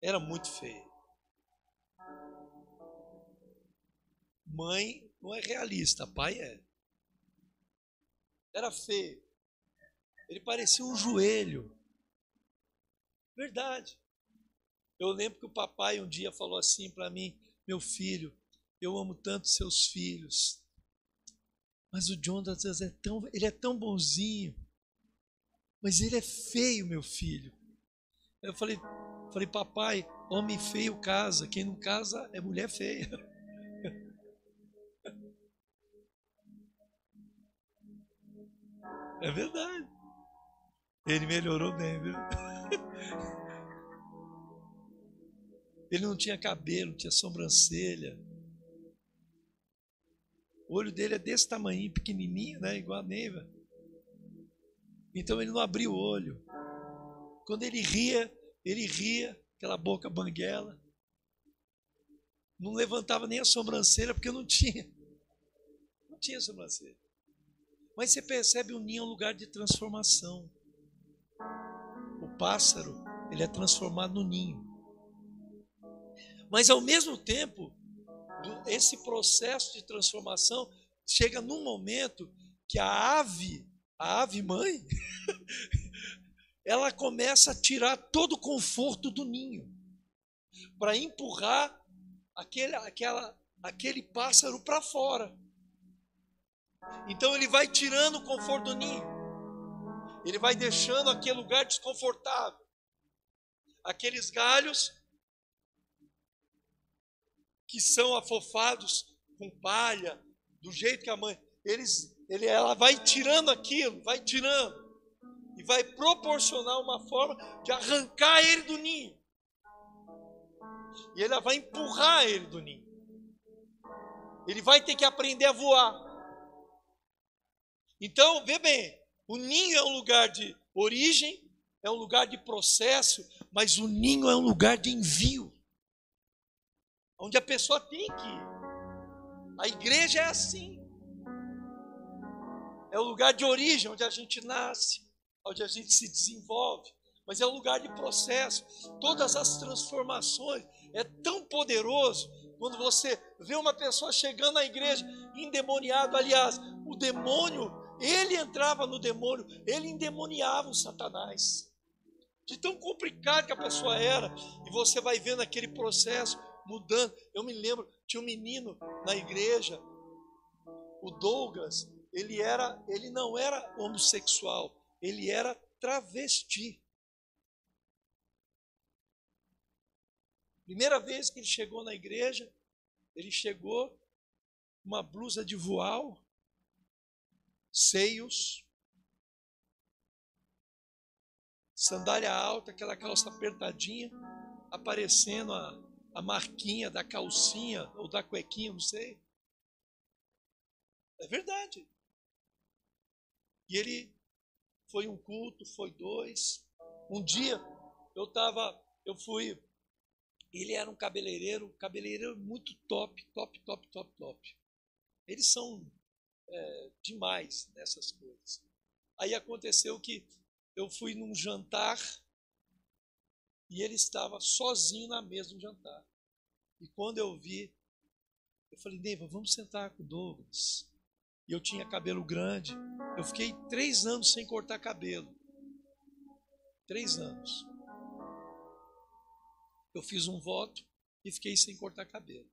Era muito feio. Mãe não é realista, pai é. Era feio. Ele parecia um joelho. Verdade. Eu lembro que o papai um dia falou assim para mim: Meu filho, eu amo tanto seus filhos. Mas o Jonatas é tão, ele é tão bonzinho. Mas ele é feio, meu filho. Eu falei, falei, papai, homem feio casa, quem não casa é mulher feia. É verdade. Ele melhorou bem, viu? Ele não tinha cabelo, tinha sobrancelha. O olho dele é desse tamanho, pequenininho, né? Igual a Neiva. Então ele não abria o olho. Quando ele ria, ele ria, aquela boca banguela. Não levantava nem a sobrancelha, porque não tinha. Não tinha sobrancelha. Mas você percebe o ninho é um lugar de transformação. O pássaro, ele é transformado no ninho. Mas ao mesmo tempo, esse processo de transformação chega num momento que a ave a ave mãe, ela começa a tirar todo o conforto do ninho para empurrar aquele, aquela, aquele pássaro para fora. Então ele vai tirando o conforto do ninho, ele vai deixando aquele lugar desconfortável, aqueles galhos que são afofados com palha, do jeito que a mãe, eles ele, ela vai tirando aquilo, vai tirando, e vai proporcionar uma forma de arrancar ele do ninho. E ela vai empurrar ele do ninho. Ele vai ter que aprender a voar. Então, vê bem, o ninho é um lugar de origem, é um lugar de processo, mas o ninho é um lugar de envio. Onde a pessoa tem que ir. A igreja é assim é o lugar de origem, onde a gente nasce, onde a gente se desenvolve, mas é o lugar de processo. Todas as transformações é tão poderoso quando você vê uma pessoa chegando à igreja endemoniado. Aliás, o demônio, ele entrava no demônio, ele endemoniava o Satanás. De tão complicado que a pessoa era, e você vai vendo aquele processo mudando. Eu me lembro, tinha um menino na igreja, o Douglas, ele era, ele não era homossexual, ele era travesti. Primeira vez que ele chegou na igreja, ele chegou uma blusa de voal, seios, sandália alta, aquela calça apertadinha, aparecendo a, a marquinha da calcinha ou da cuequinha, não sei. É verdade. E ele foi um culto, foi dois. Um dia eu estava, eu fui, ele era um cabeleireiro, cabeleireiro muito top, top, top, top, top. Eles são é, demais nessas coisas. Aí aconteceu que eu fui num jantar e ele estava sozinho na mesa do jantar. E quando eu vi, eu falei, Neiva, vamos sentar com o Douglas. E eu tinha cabelo grande. Eu fiquei três anos sem cortar cabelo. Três anos. Eu fiz um voto e fiquei sem cortar cabelo.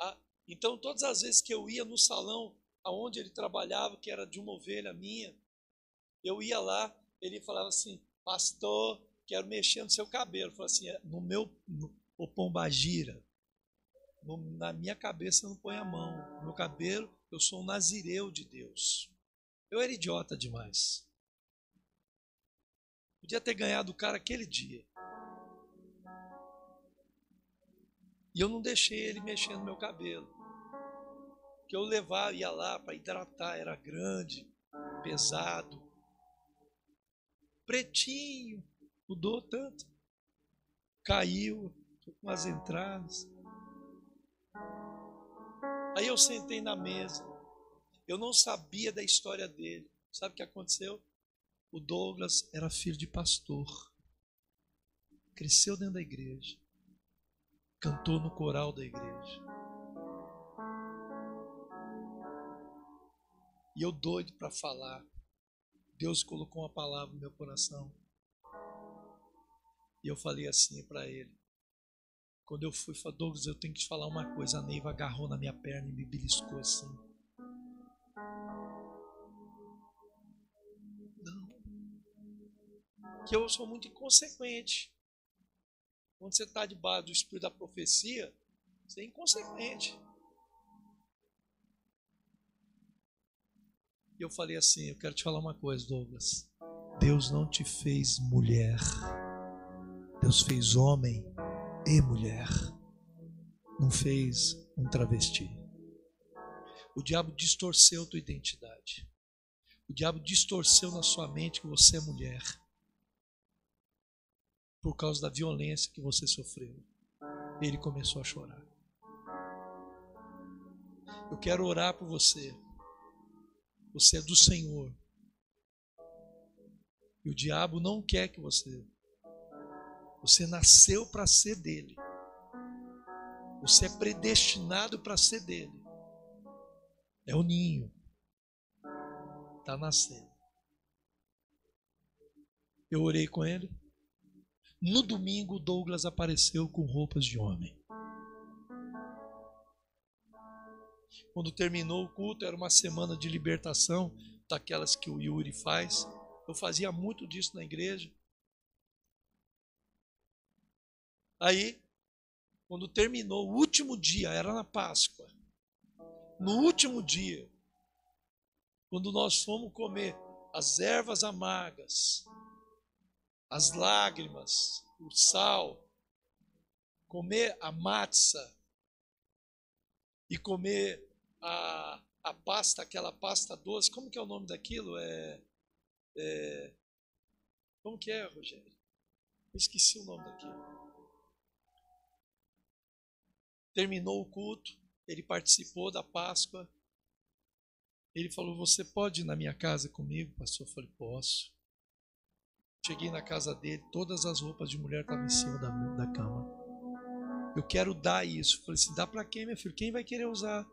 Ah, então, todas as vezes que eu ia no salão aonde ele trabalhava, que era de uma ovelha minha, eu ia lá, ele falava assim, pastor, quero mexer no seu cabelo. Eu falava assim, é, no meu, o pombagira, na minha cabeça não põe a mão. No meu cabelo, eu sou um nazireu de Deus. Eu era idiota demais. Podia ter ganhado o cara aquele dia. E eu não deixei ele mexer no meu cabelo. Que eu levava, ia lá para hidratar, era grande, pesado pretinho, mudou tanto. Caiu, com as entradas. Aí eu sentei na mesa. Eu não sabia da história dele. Sabe o que aconteceu? O Douglas era filho de pastor. Cresceu dentro da igreja. Cantou no coral da igreja. E eu doido para falar. Deus colocou uma palavra no meu coração. E eu falei assim para ele. Quando eu fui, falei, Douglas, eu tenho que te falar uma coisa. A Neiva agarrou na minha perna e me beliscou assim. Não. Que eu sou muito inconsequente. Quando você está debaixo do espírito da profecia, você é inconsequente. E eu falei assim: Eu quero te falar uma coisa, Douglas. Deus não te fez mulher, Deus fez homem e mulher, não fez um travesti. O diabo distorceu tua identidade. O diabo distorceu na sua mente que você é mulher por causa da violência que você sofreu. Ele começou a chorar. Eu quero orar por você. Você é do Senhor. E o diabo não quer que você. Você nasceu para ser dele. Você é predestinado para ser dele. É o ninho. Está nascendo. Eu orei com ele. No domingo, Douglas apareceu com roupas de homem. Quando terminou o culto, era uma semana de libertação, daquelas que o Yuri faz. Eu fazia muito disso na igreja. Aí, quando terminou o último dia, era na Páscoa. No último dia, quando nós fomos comer as ervas amargas, as lágrimas, o sal, comer a matza e comer a, a pasta, aquela pasta doce, como que é o nome daquilo? É, é, como que é, Rogério? Eu esqueci o nome daquilo. Terminou o culto, ele participou da Páscoa. Ele falou: Você pode ir na minha casa comigo, pastor? Eu falei: Posso. Cheguei na casa dele, todas as roupas de mulher estavam em cima da, da cama. Eu quero dar isso. Eu falei assim: Dá para quem, meu filho? Quem vai querer usar?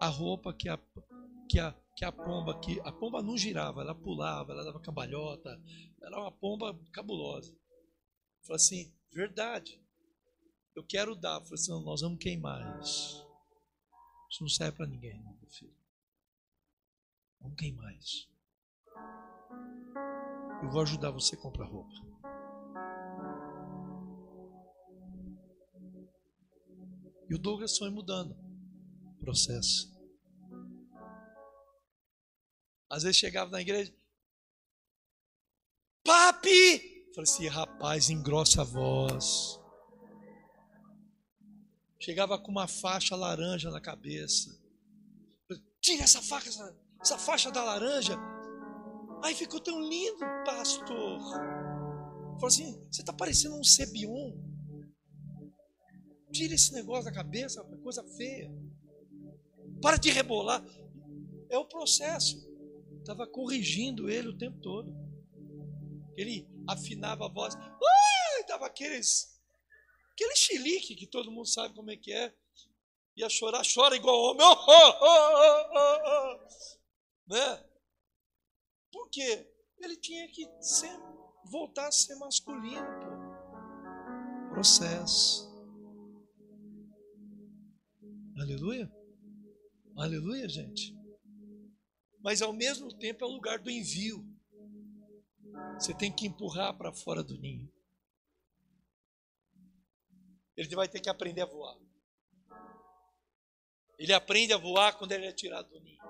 a roupa que a, que a, que a pomba, que a pomba não girava, ela pulava, ela dava cambalhota, era uma pomba cabulosa. Falei assim, verdade, eu quero dar. Falei assim, nós vamos queimar isso. Isso não serve para ninguém, não, meu filho. Vamos queimar isso. Eu vou ajudar você a comprar roupa. E o Douglas foi mudando o processo. Às vezes chegava na igreja, papi! Falei assim, rapaz, engrossa a voz. Chegava com uma faixa laranja na cabeça. Tira essa faixa, essa faixa da laranja. Ai, ficou tão lindo, pastor. Falei assim, você está parecendo um Cebion. Tira esse negócio da cabeça, coisa feia. Para de rebolar. É o processo. Estava corrigindo ele o tempo todo. Ele afinava a voz. Uh, dava aqueles. Aquele chilique que todo mundo sabe como é que é. Ia chorar, chora igual homem. Oh, oh, oh, né? Por quê? Ele tinha que ser, voltar a ser masculino. Pô. Processo. Aleluia. Aleluia, gente. Mas ao mesmo tempo é o lugar do envio. Você tem que empurrar para fora do ninho. Ele vai ter que aprender a voar. Ele aprende a voar quando ele é tirado do ninho.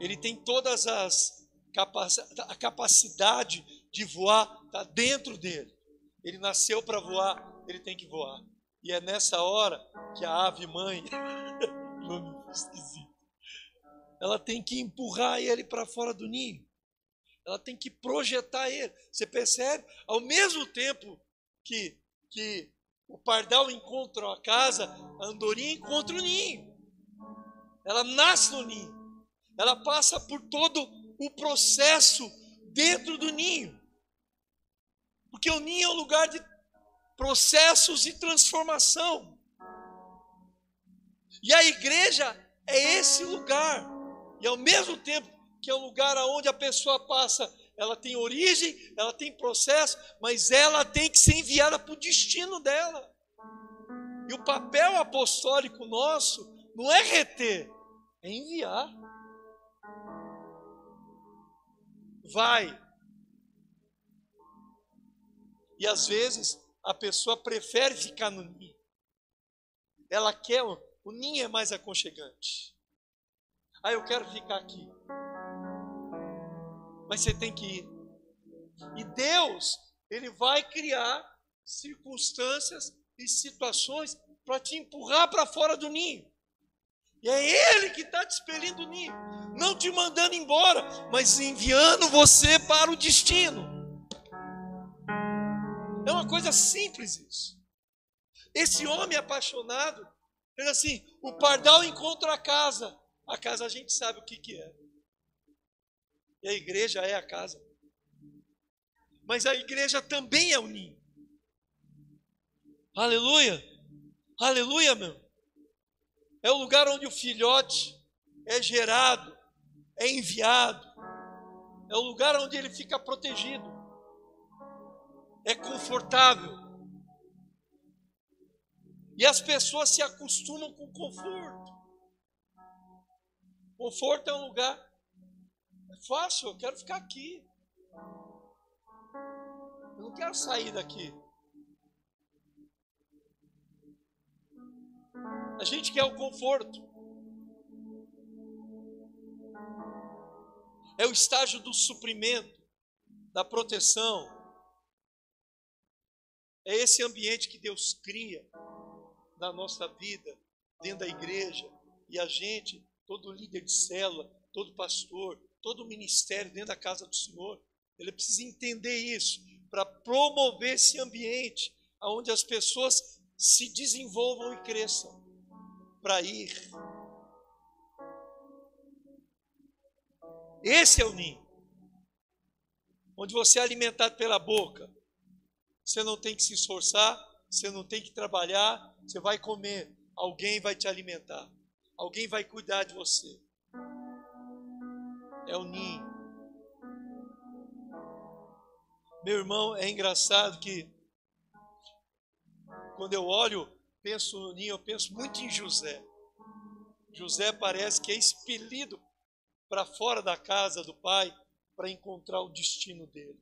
Ele tem todas as a capacidade de voar está dentro dele. Ele nasceu para voar, ele tem que voar. E é nessa hora que a ave mãe, nome esquisito, ela tem que empurrar ele para fora do ninho. Ela tem que projetar ele. Você percebe? Ao mesmo tempo que, que o pardal encontra a casa, a andorinha encontra o ninho. Ela nasce no ninho. Ela passa por todo o processo dentro do ninho. Porque o ninho é um lugar de processos de transformação. E a igreja é esse lugar. E ao mesmo tempo que é um lugar onde a pessoa passa, ela tem origem, ela tem processo, mas ela tem que ser enviada para o destino dela. E o papel apostólico nosso não é reter, é enviar. Vai. E às vezes a pessoa prefere ficar no ninho. Ela quer, o ninho é mais aconchegante. Ah, eu quero ficar aqui. Mas você tem que ir. E Deus, Ele vai criar circunstâncias e situações para te empurrar para fora do ninho. E é Ele que está te expelindo do ninho. Não te mandando embora, mas enviando você para o destino. É uma coisa simples isso. Esse homem apaixonado, ele assim, o pardal encontra a casa. A casa a gente sabe o que, que é. E a igreja é a casa. Mas a igreja também é o ninho. Aleluia! Aleluia, meu. É o lugar onde o filhote é gerado, é enviado. É o lugar onde ele fica protegido é confortável. E as pessoas se acostumam com conforto. Conforto é um lugar. É fácil, eu quero ficar aqui. Eu não quero sair daqui. A gente quer o conforto. É o estágio do suprimento, da proteção, é esse ambiente que Deus cria na nossa vida, dentro da igreja. E a gente, todo líder de célula, todo pastor, todo ministério dentro da casa do Senhor, ele precisa entender isso para promover esse ambiente onde as pessoas se desenvolvam e cresçam para ir. Esse é o ninho. Onde você é alimentado pela boca, você não tem que se esforçar, você não tem que trabalhar, você vai comer, alguém vai te alimentar, alguém vai cuidar de você. É o ninho. Meu irmão, é engraçado que quando eu olho, penso no ninho, eu penso muito em José. José parece que é expelido para fora da casa do pai para encontrar o destino dele.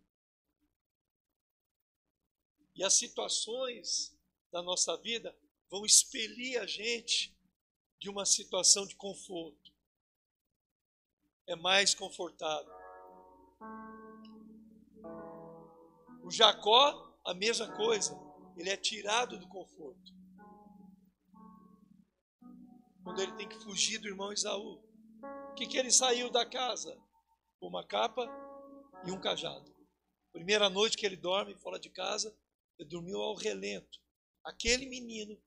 E as situações da nossa vida vão expelir a gente de uma situação de conforto. É mais confortável. O Jacó, a mesma coisa, ele é tirado do conforto. Quando ele tem que fugir do irmão Isaú. O que, que ele saiu da casa? Uma capa e um cajado. Primeira noite que ele dorme fora de casa, ele dormiu ao relento. Aquele menino,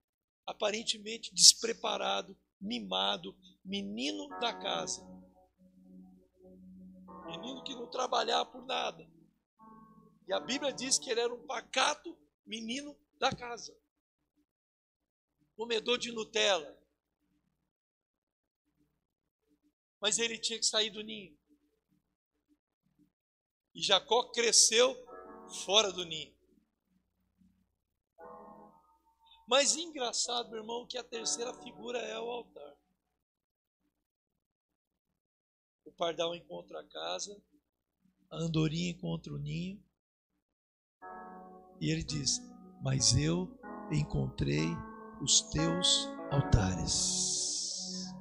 aparentemente despreparado, mimado, menino da casa. Menino que não trabalhava por nada. E a Bíblia diz que ele era um pacato menino da casa. Comedor de Nutella. Mas ele tinha que sair do ninho. E Jacó cresceu fora do ninho. Mas engraçado, meu irmão, que a terceira figura é o altar. O pardal encontra a casa, a andorinha encontra o ninho. E ele diz: Mas eu encontrei os teus altares.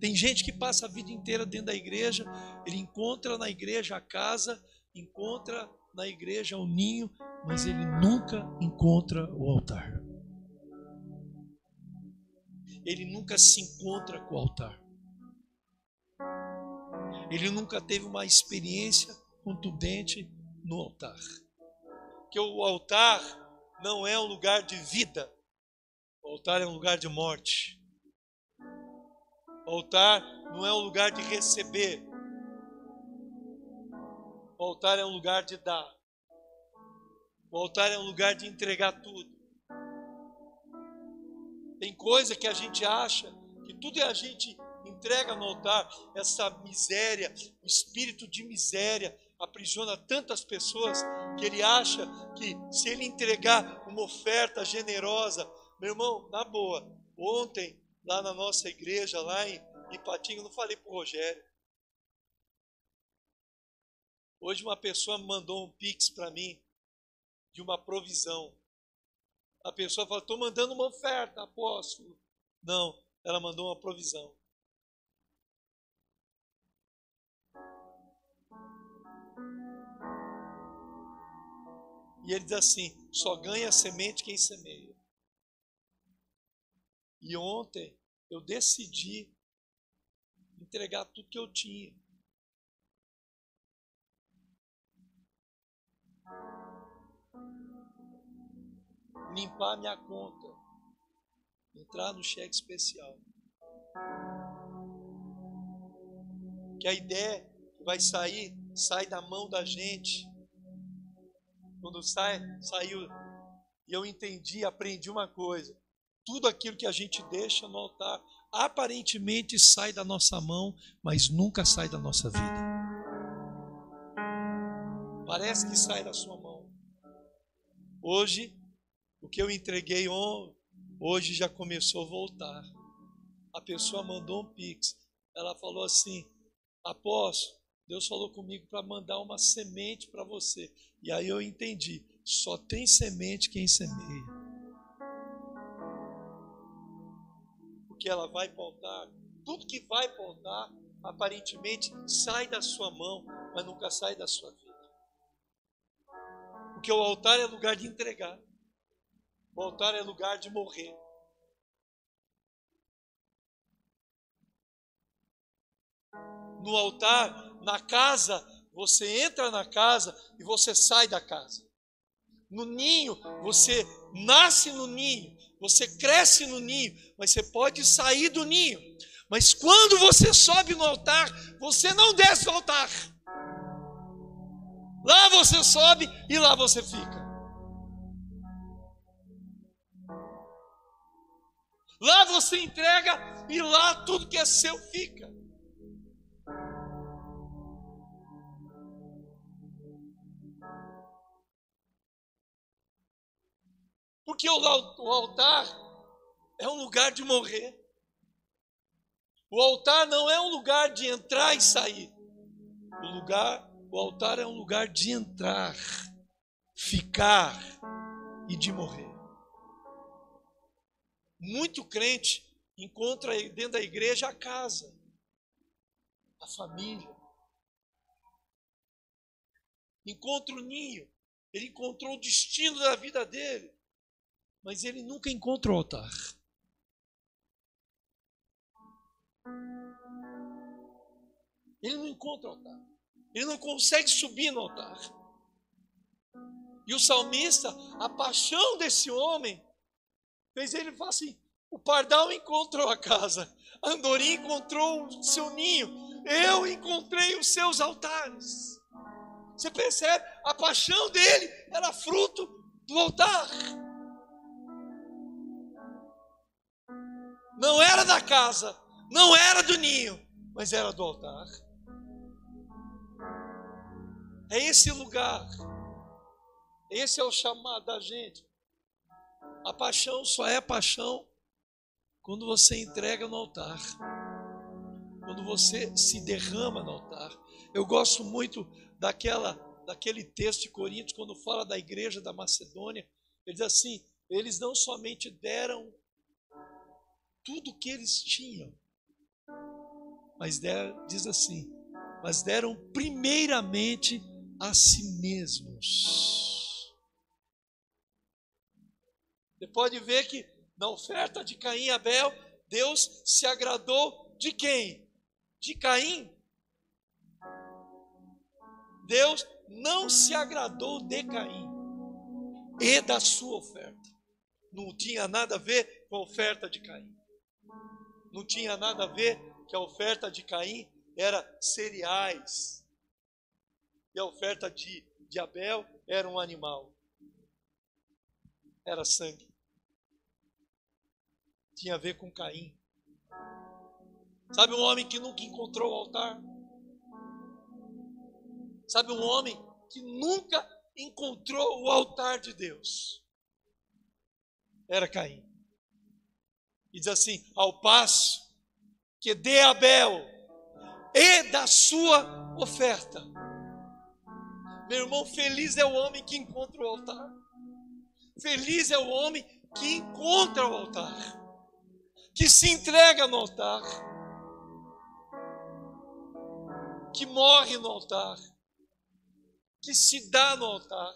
Tem gente que passa a vida inteira dentro da igreja, ele encontra na igreja a casa, encontra na igreja o ninho, mas ele nunca encontra o altar. Ele nunca se encontra com o altar. Ele nunca teve uma experiência contundente no altar. Que o altar não é um lugar de vida, o altar é um lugar de morte. O altar não é um lugar de receber. O altar é um lugar de dar. O altar é um lugar de entregar tudo. Tem coisa que a gente acha que tudo é a gente entrega no altar. Essa miséria, o espírito de miséria aprisiona tantas pessoas que ele acha que se ele entregar uma oferta generosa, meu irmão, na boa, ontem lá na nossa igreja, lá em Ipatinga, eu não falei para o Rogério. Hoje uma pessoa mandou um pix para mim de uma provisão. A pessoa fala, estou mandando uma oferta, apóstolo. Não, ela mandou uma provisão. E ele diz assim: só ganha semente quem semeia. E ontem eu decidi entregar tudo que eu tinha. Limpar minha conta. Entrar no cheque especial. Que a ideia que vai sair, sai da mão da gente. Quando sai, saiu. E eu entendi, aprendi uma coisa. Tudo aquilo que a gente deixa no altar, aparentemente sai da nossa mão, mas nunca sai da nossa vida. Parece que sai da sua mão. Hoje, o que eu entreguei hoje já começou a voltar. A pessoa mandou um pix. Ela falou assim: Apóstolo, Deus falou comigo para mandar uma semente para você. E aí eu entendi: só tem semente quem semeia. que ela vai pautar, tudo que vai pautar, aparentemente sai da sua mão, mas nunca sai da sua vida. Porque o altar é lugar de entregar, o altar é lugar de morrer. No altar, na casa, você entra na casa e você sai da casa. No ninho, você nasce no ninho, você cresce no ninho, mas você pode sair do ninho. Mas quando você sobe no altar, você não desce do altar. Lá você sobe e lá você fica. Lá você entrega e lá tudo que é seu fica. Porque o altar é um lugar de morrer. O altar não é um lugar de entrar e sair. O lugar, o altar é um lugar de entrar, ficar e de morrer. muito crente encontra dentro da igreja a casa, a família. Encontra o ninho. Ele encontrou o destino da vida dele. Mas ele nunca encontra o altar. Ele não encontra o altar. Ele não consegue subir no altar. E o salmista, a paixão desse homem, fez ele falar assim: o pardal encontrou a casa, a andorinha encontrou o seu ninho, eu encontrei os seus altares. Você percebe? A paixão dele era fruto do altar. Não era da casa, não era do ninho, mas era do altar. É esse lugar. Esse é o chamado da gente. A paixão só é paixão quando você entrega no altar. Quando você se derrama no altar. Eu gosto muito daquela daquele texto de Coríntios quando fala da igreja da Macedônia, ele diz assim: eles não somente deram tudo que eles tinham, mas deram, diz assim, mas deram primeiramente a si mesmos. Você pode ver que na oferta de Caim e Abel, Deus se agradou de quem? De Caim. Deus não se agradou de Caim e da sua oferta. Não tinha nada a ver com a oferta de Caim. Não tinha nada a ver que a oferta de Caim era cereais, e a oferta de, de Abel era um animal. Era sangue. Tinha a ver com Caim. Sabe um homem que nunca encontrou o altar? Sabe um homem que nunca encontrou o altar de Deus? Era Caim. E diz assim: ao passo que de Abel e da sua oferta meu irmão, feliz é o homem que encontra o altar. Feliz é o homem que encontra o altar, que se entrega no altar, que morre no altar, que se dá no altar.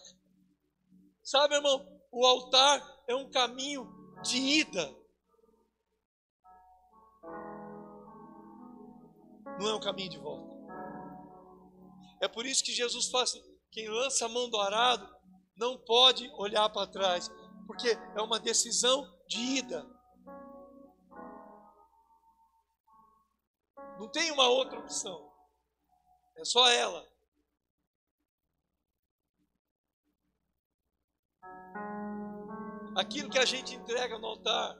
Sabe, irmão, o altar é um caminho de ida. Não é um caminho de volta. É por isso que Jesus fala assim: quem lança a mão do arado não pode olhar para trás, porque é uma decisão de ida. Não tem uma outra opção. É só ela. Aquilo que a gente entrega no altar,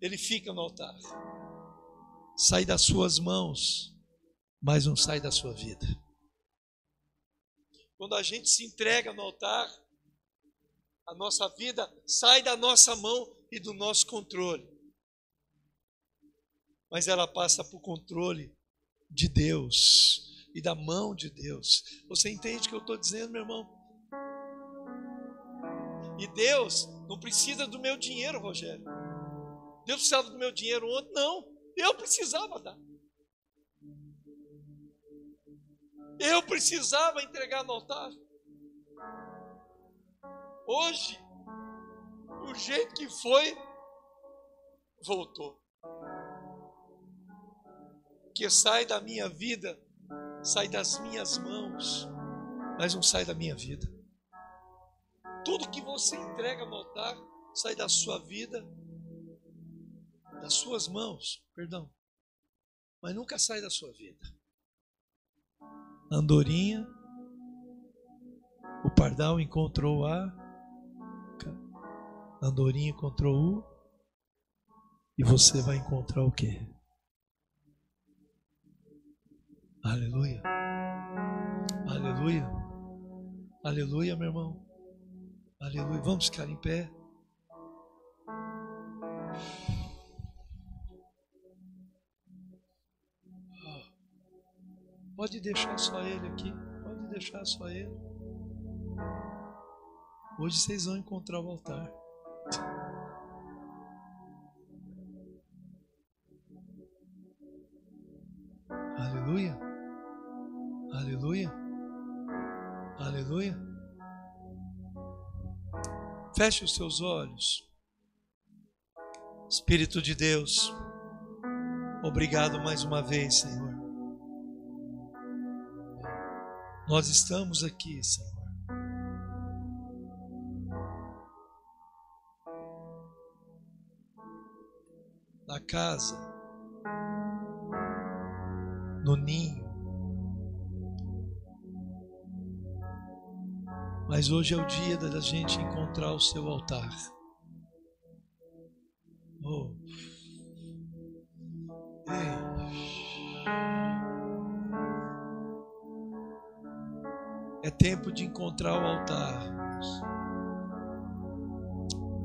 ele fica no altar. Sai das suas mãos, mas não sai da sua vida. Quando a gente se entrega no altar, a nossa vida sai da nossa mão e do nosso controle. Mas ela passa por controle de Deus e da mão de Deus. Você entende o que eu estou dizendo, meu irmão? E Deus não precisa do meu dinheiro, Rogério. Deus precisava do meu dinheiro ontem? Não, eu precisava dar. Eu precisava entregar no altar. Hoje, o jeito que foi, voltou. Que sai da minha vida, sai das minhas mãos, mas não sai da minha vida. Tudo que você entrega no altar sai da sua vida, das suas mãos, perdão, mas nunca sai da sua vida. Andorinha, o pardal encontrou a Andorinha encontrou o e você vai encontrar o quê? Aleluia. Aleluia. Aleluia, meu irmão. Aleluia. Vamos ficar em pé. Pode deixar só ele aqui. Pode deixar só ele. Hoje vocês vão encontrar o altar. Aleluia. Aleluia. Aleluia. Feche os seus olhos. Espírito de Deus, obrigado mais uma vez, Senhor Nós estamos aqui, Senhor. Na casa, no ninho, Mas hoje é o dia da gente encontrar o seu altar. Oh. Tempo de encontrar o altar.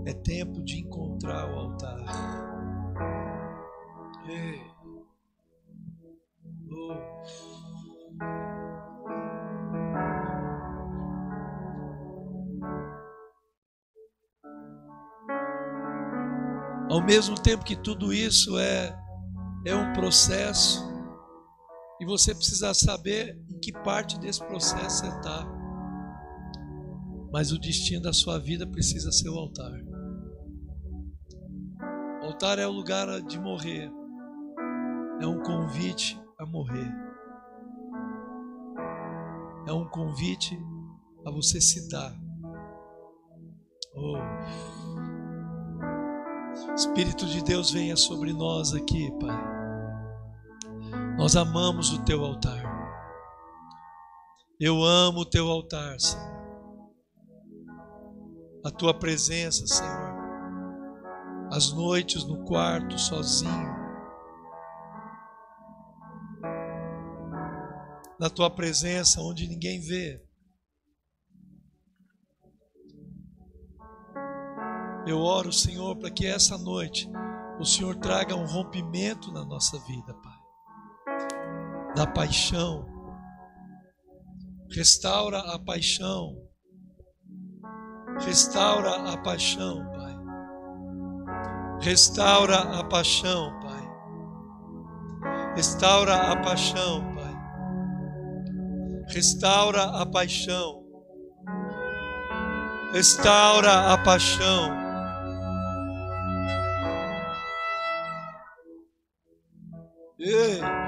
É tempo de encontrar o altar. Ei. Ao mesmo tempo que tudo isso é, é um processo, e você precisa saber que parte desse processo você está. Mas o destino da sua vida precisa ser o altar. O altar é o lugar de morrer, é um convite a morrer, é um convite a você se dar. Oh. Espírito de Deus venha sobre nós aqui, Pai. Nós amamos o teu altar. Eu amo o teu altar, Senhor. A tua presença, Senhor. As noites no quarto sozinho. Na tua presença onde ninguém vê. Eu oro, Senhor, para que essa noite o Senhor traga um rompimento na nossa vida, Pai. Da paixão. Restaura a paixão. Restaura a paixão, Pai. Restaura a paixão, Pai. Restaura a paixão, Pai. Restaura a paixão. Restaura a paixão. Ei.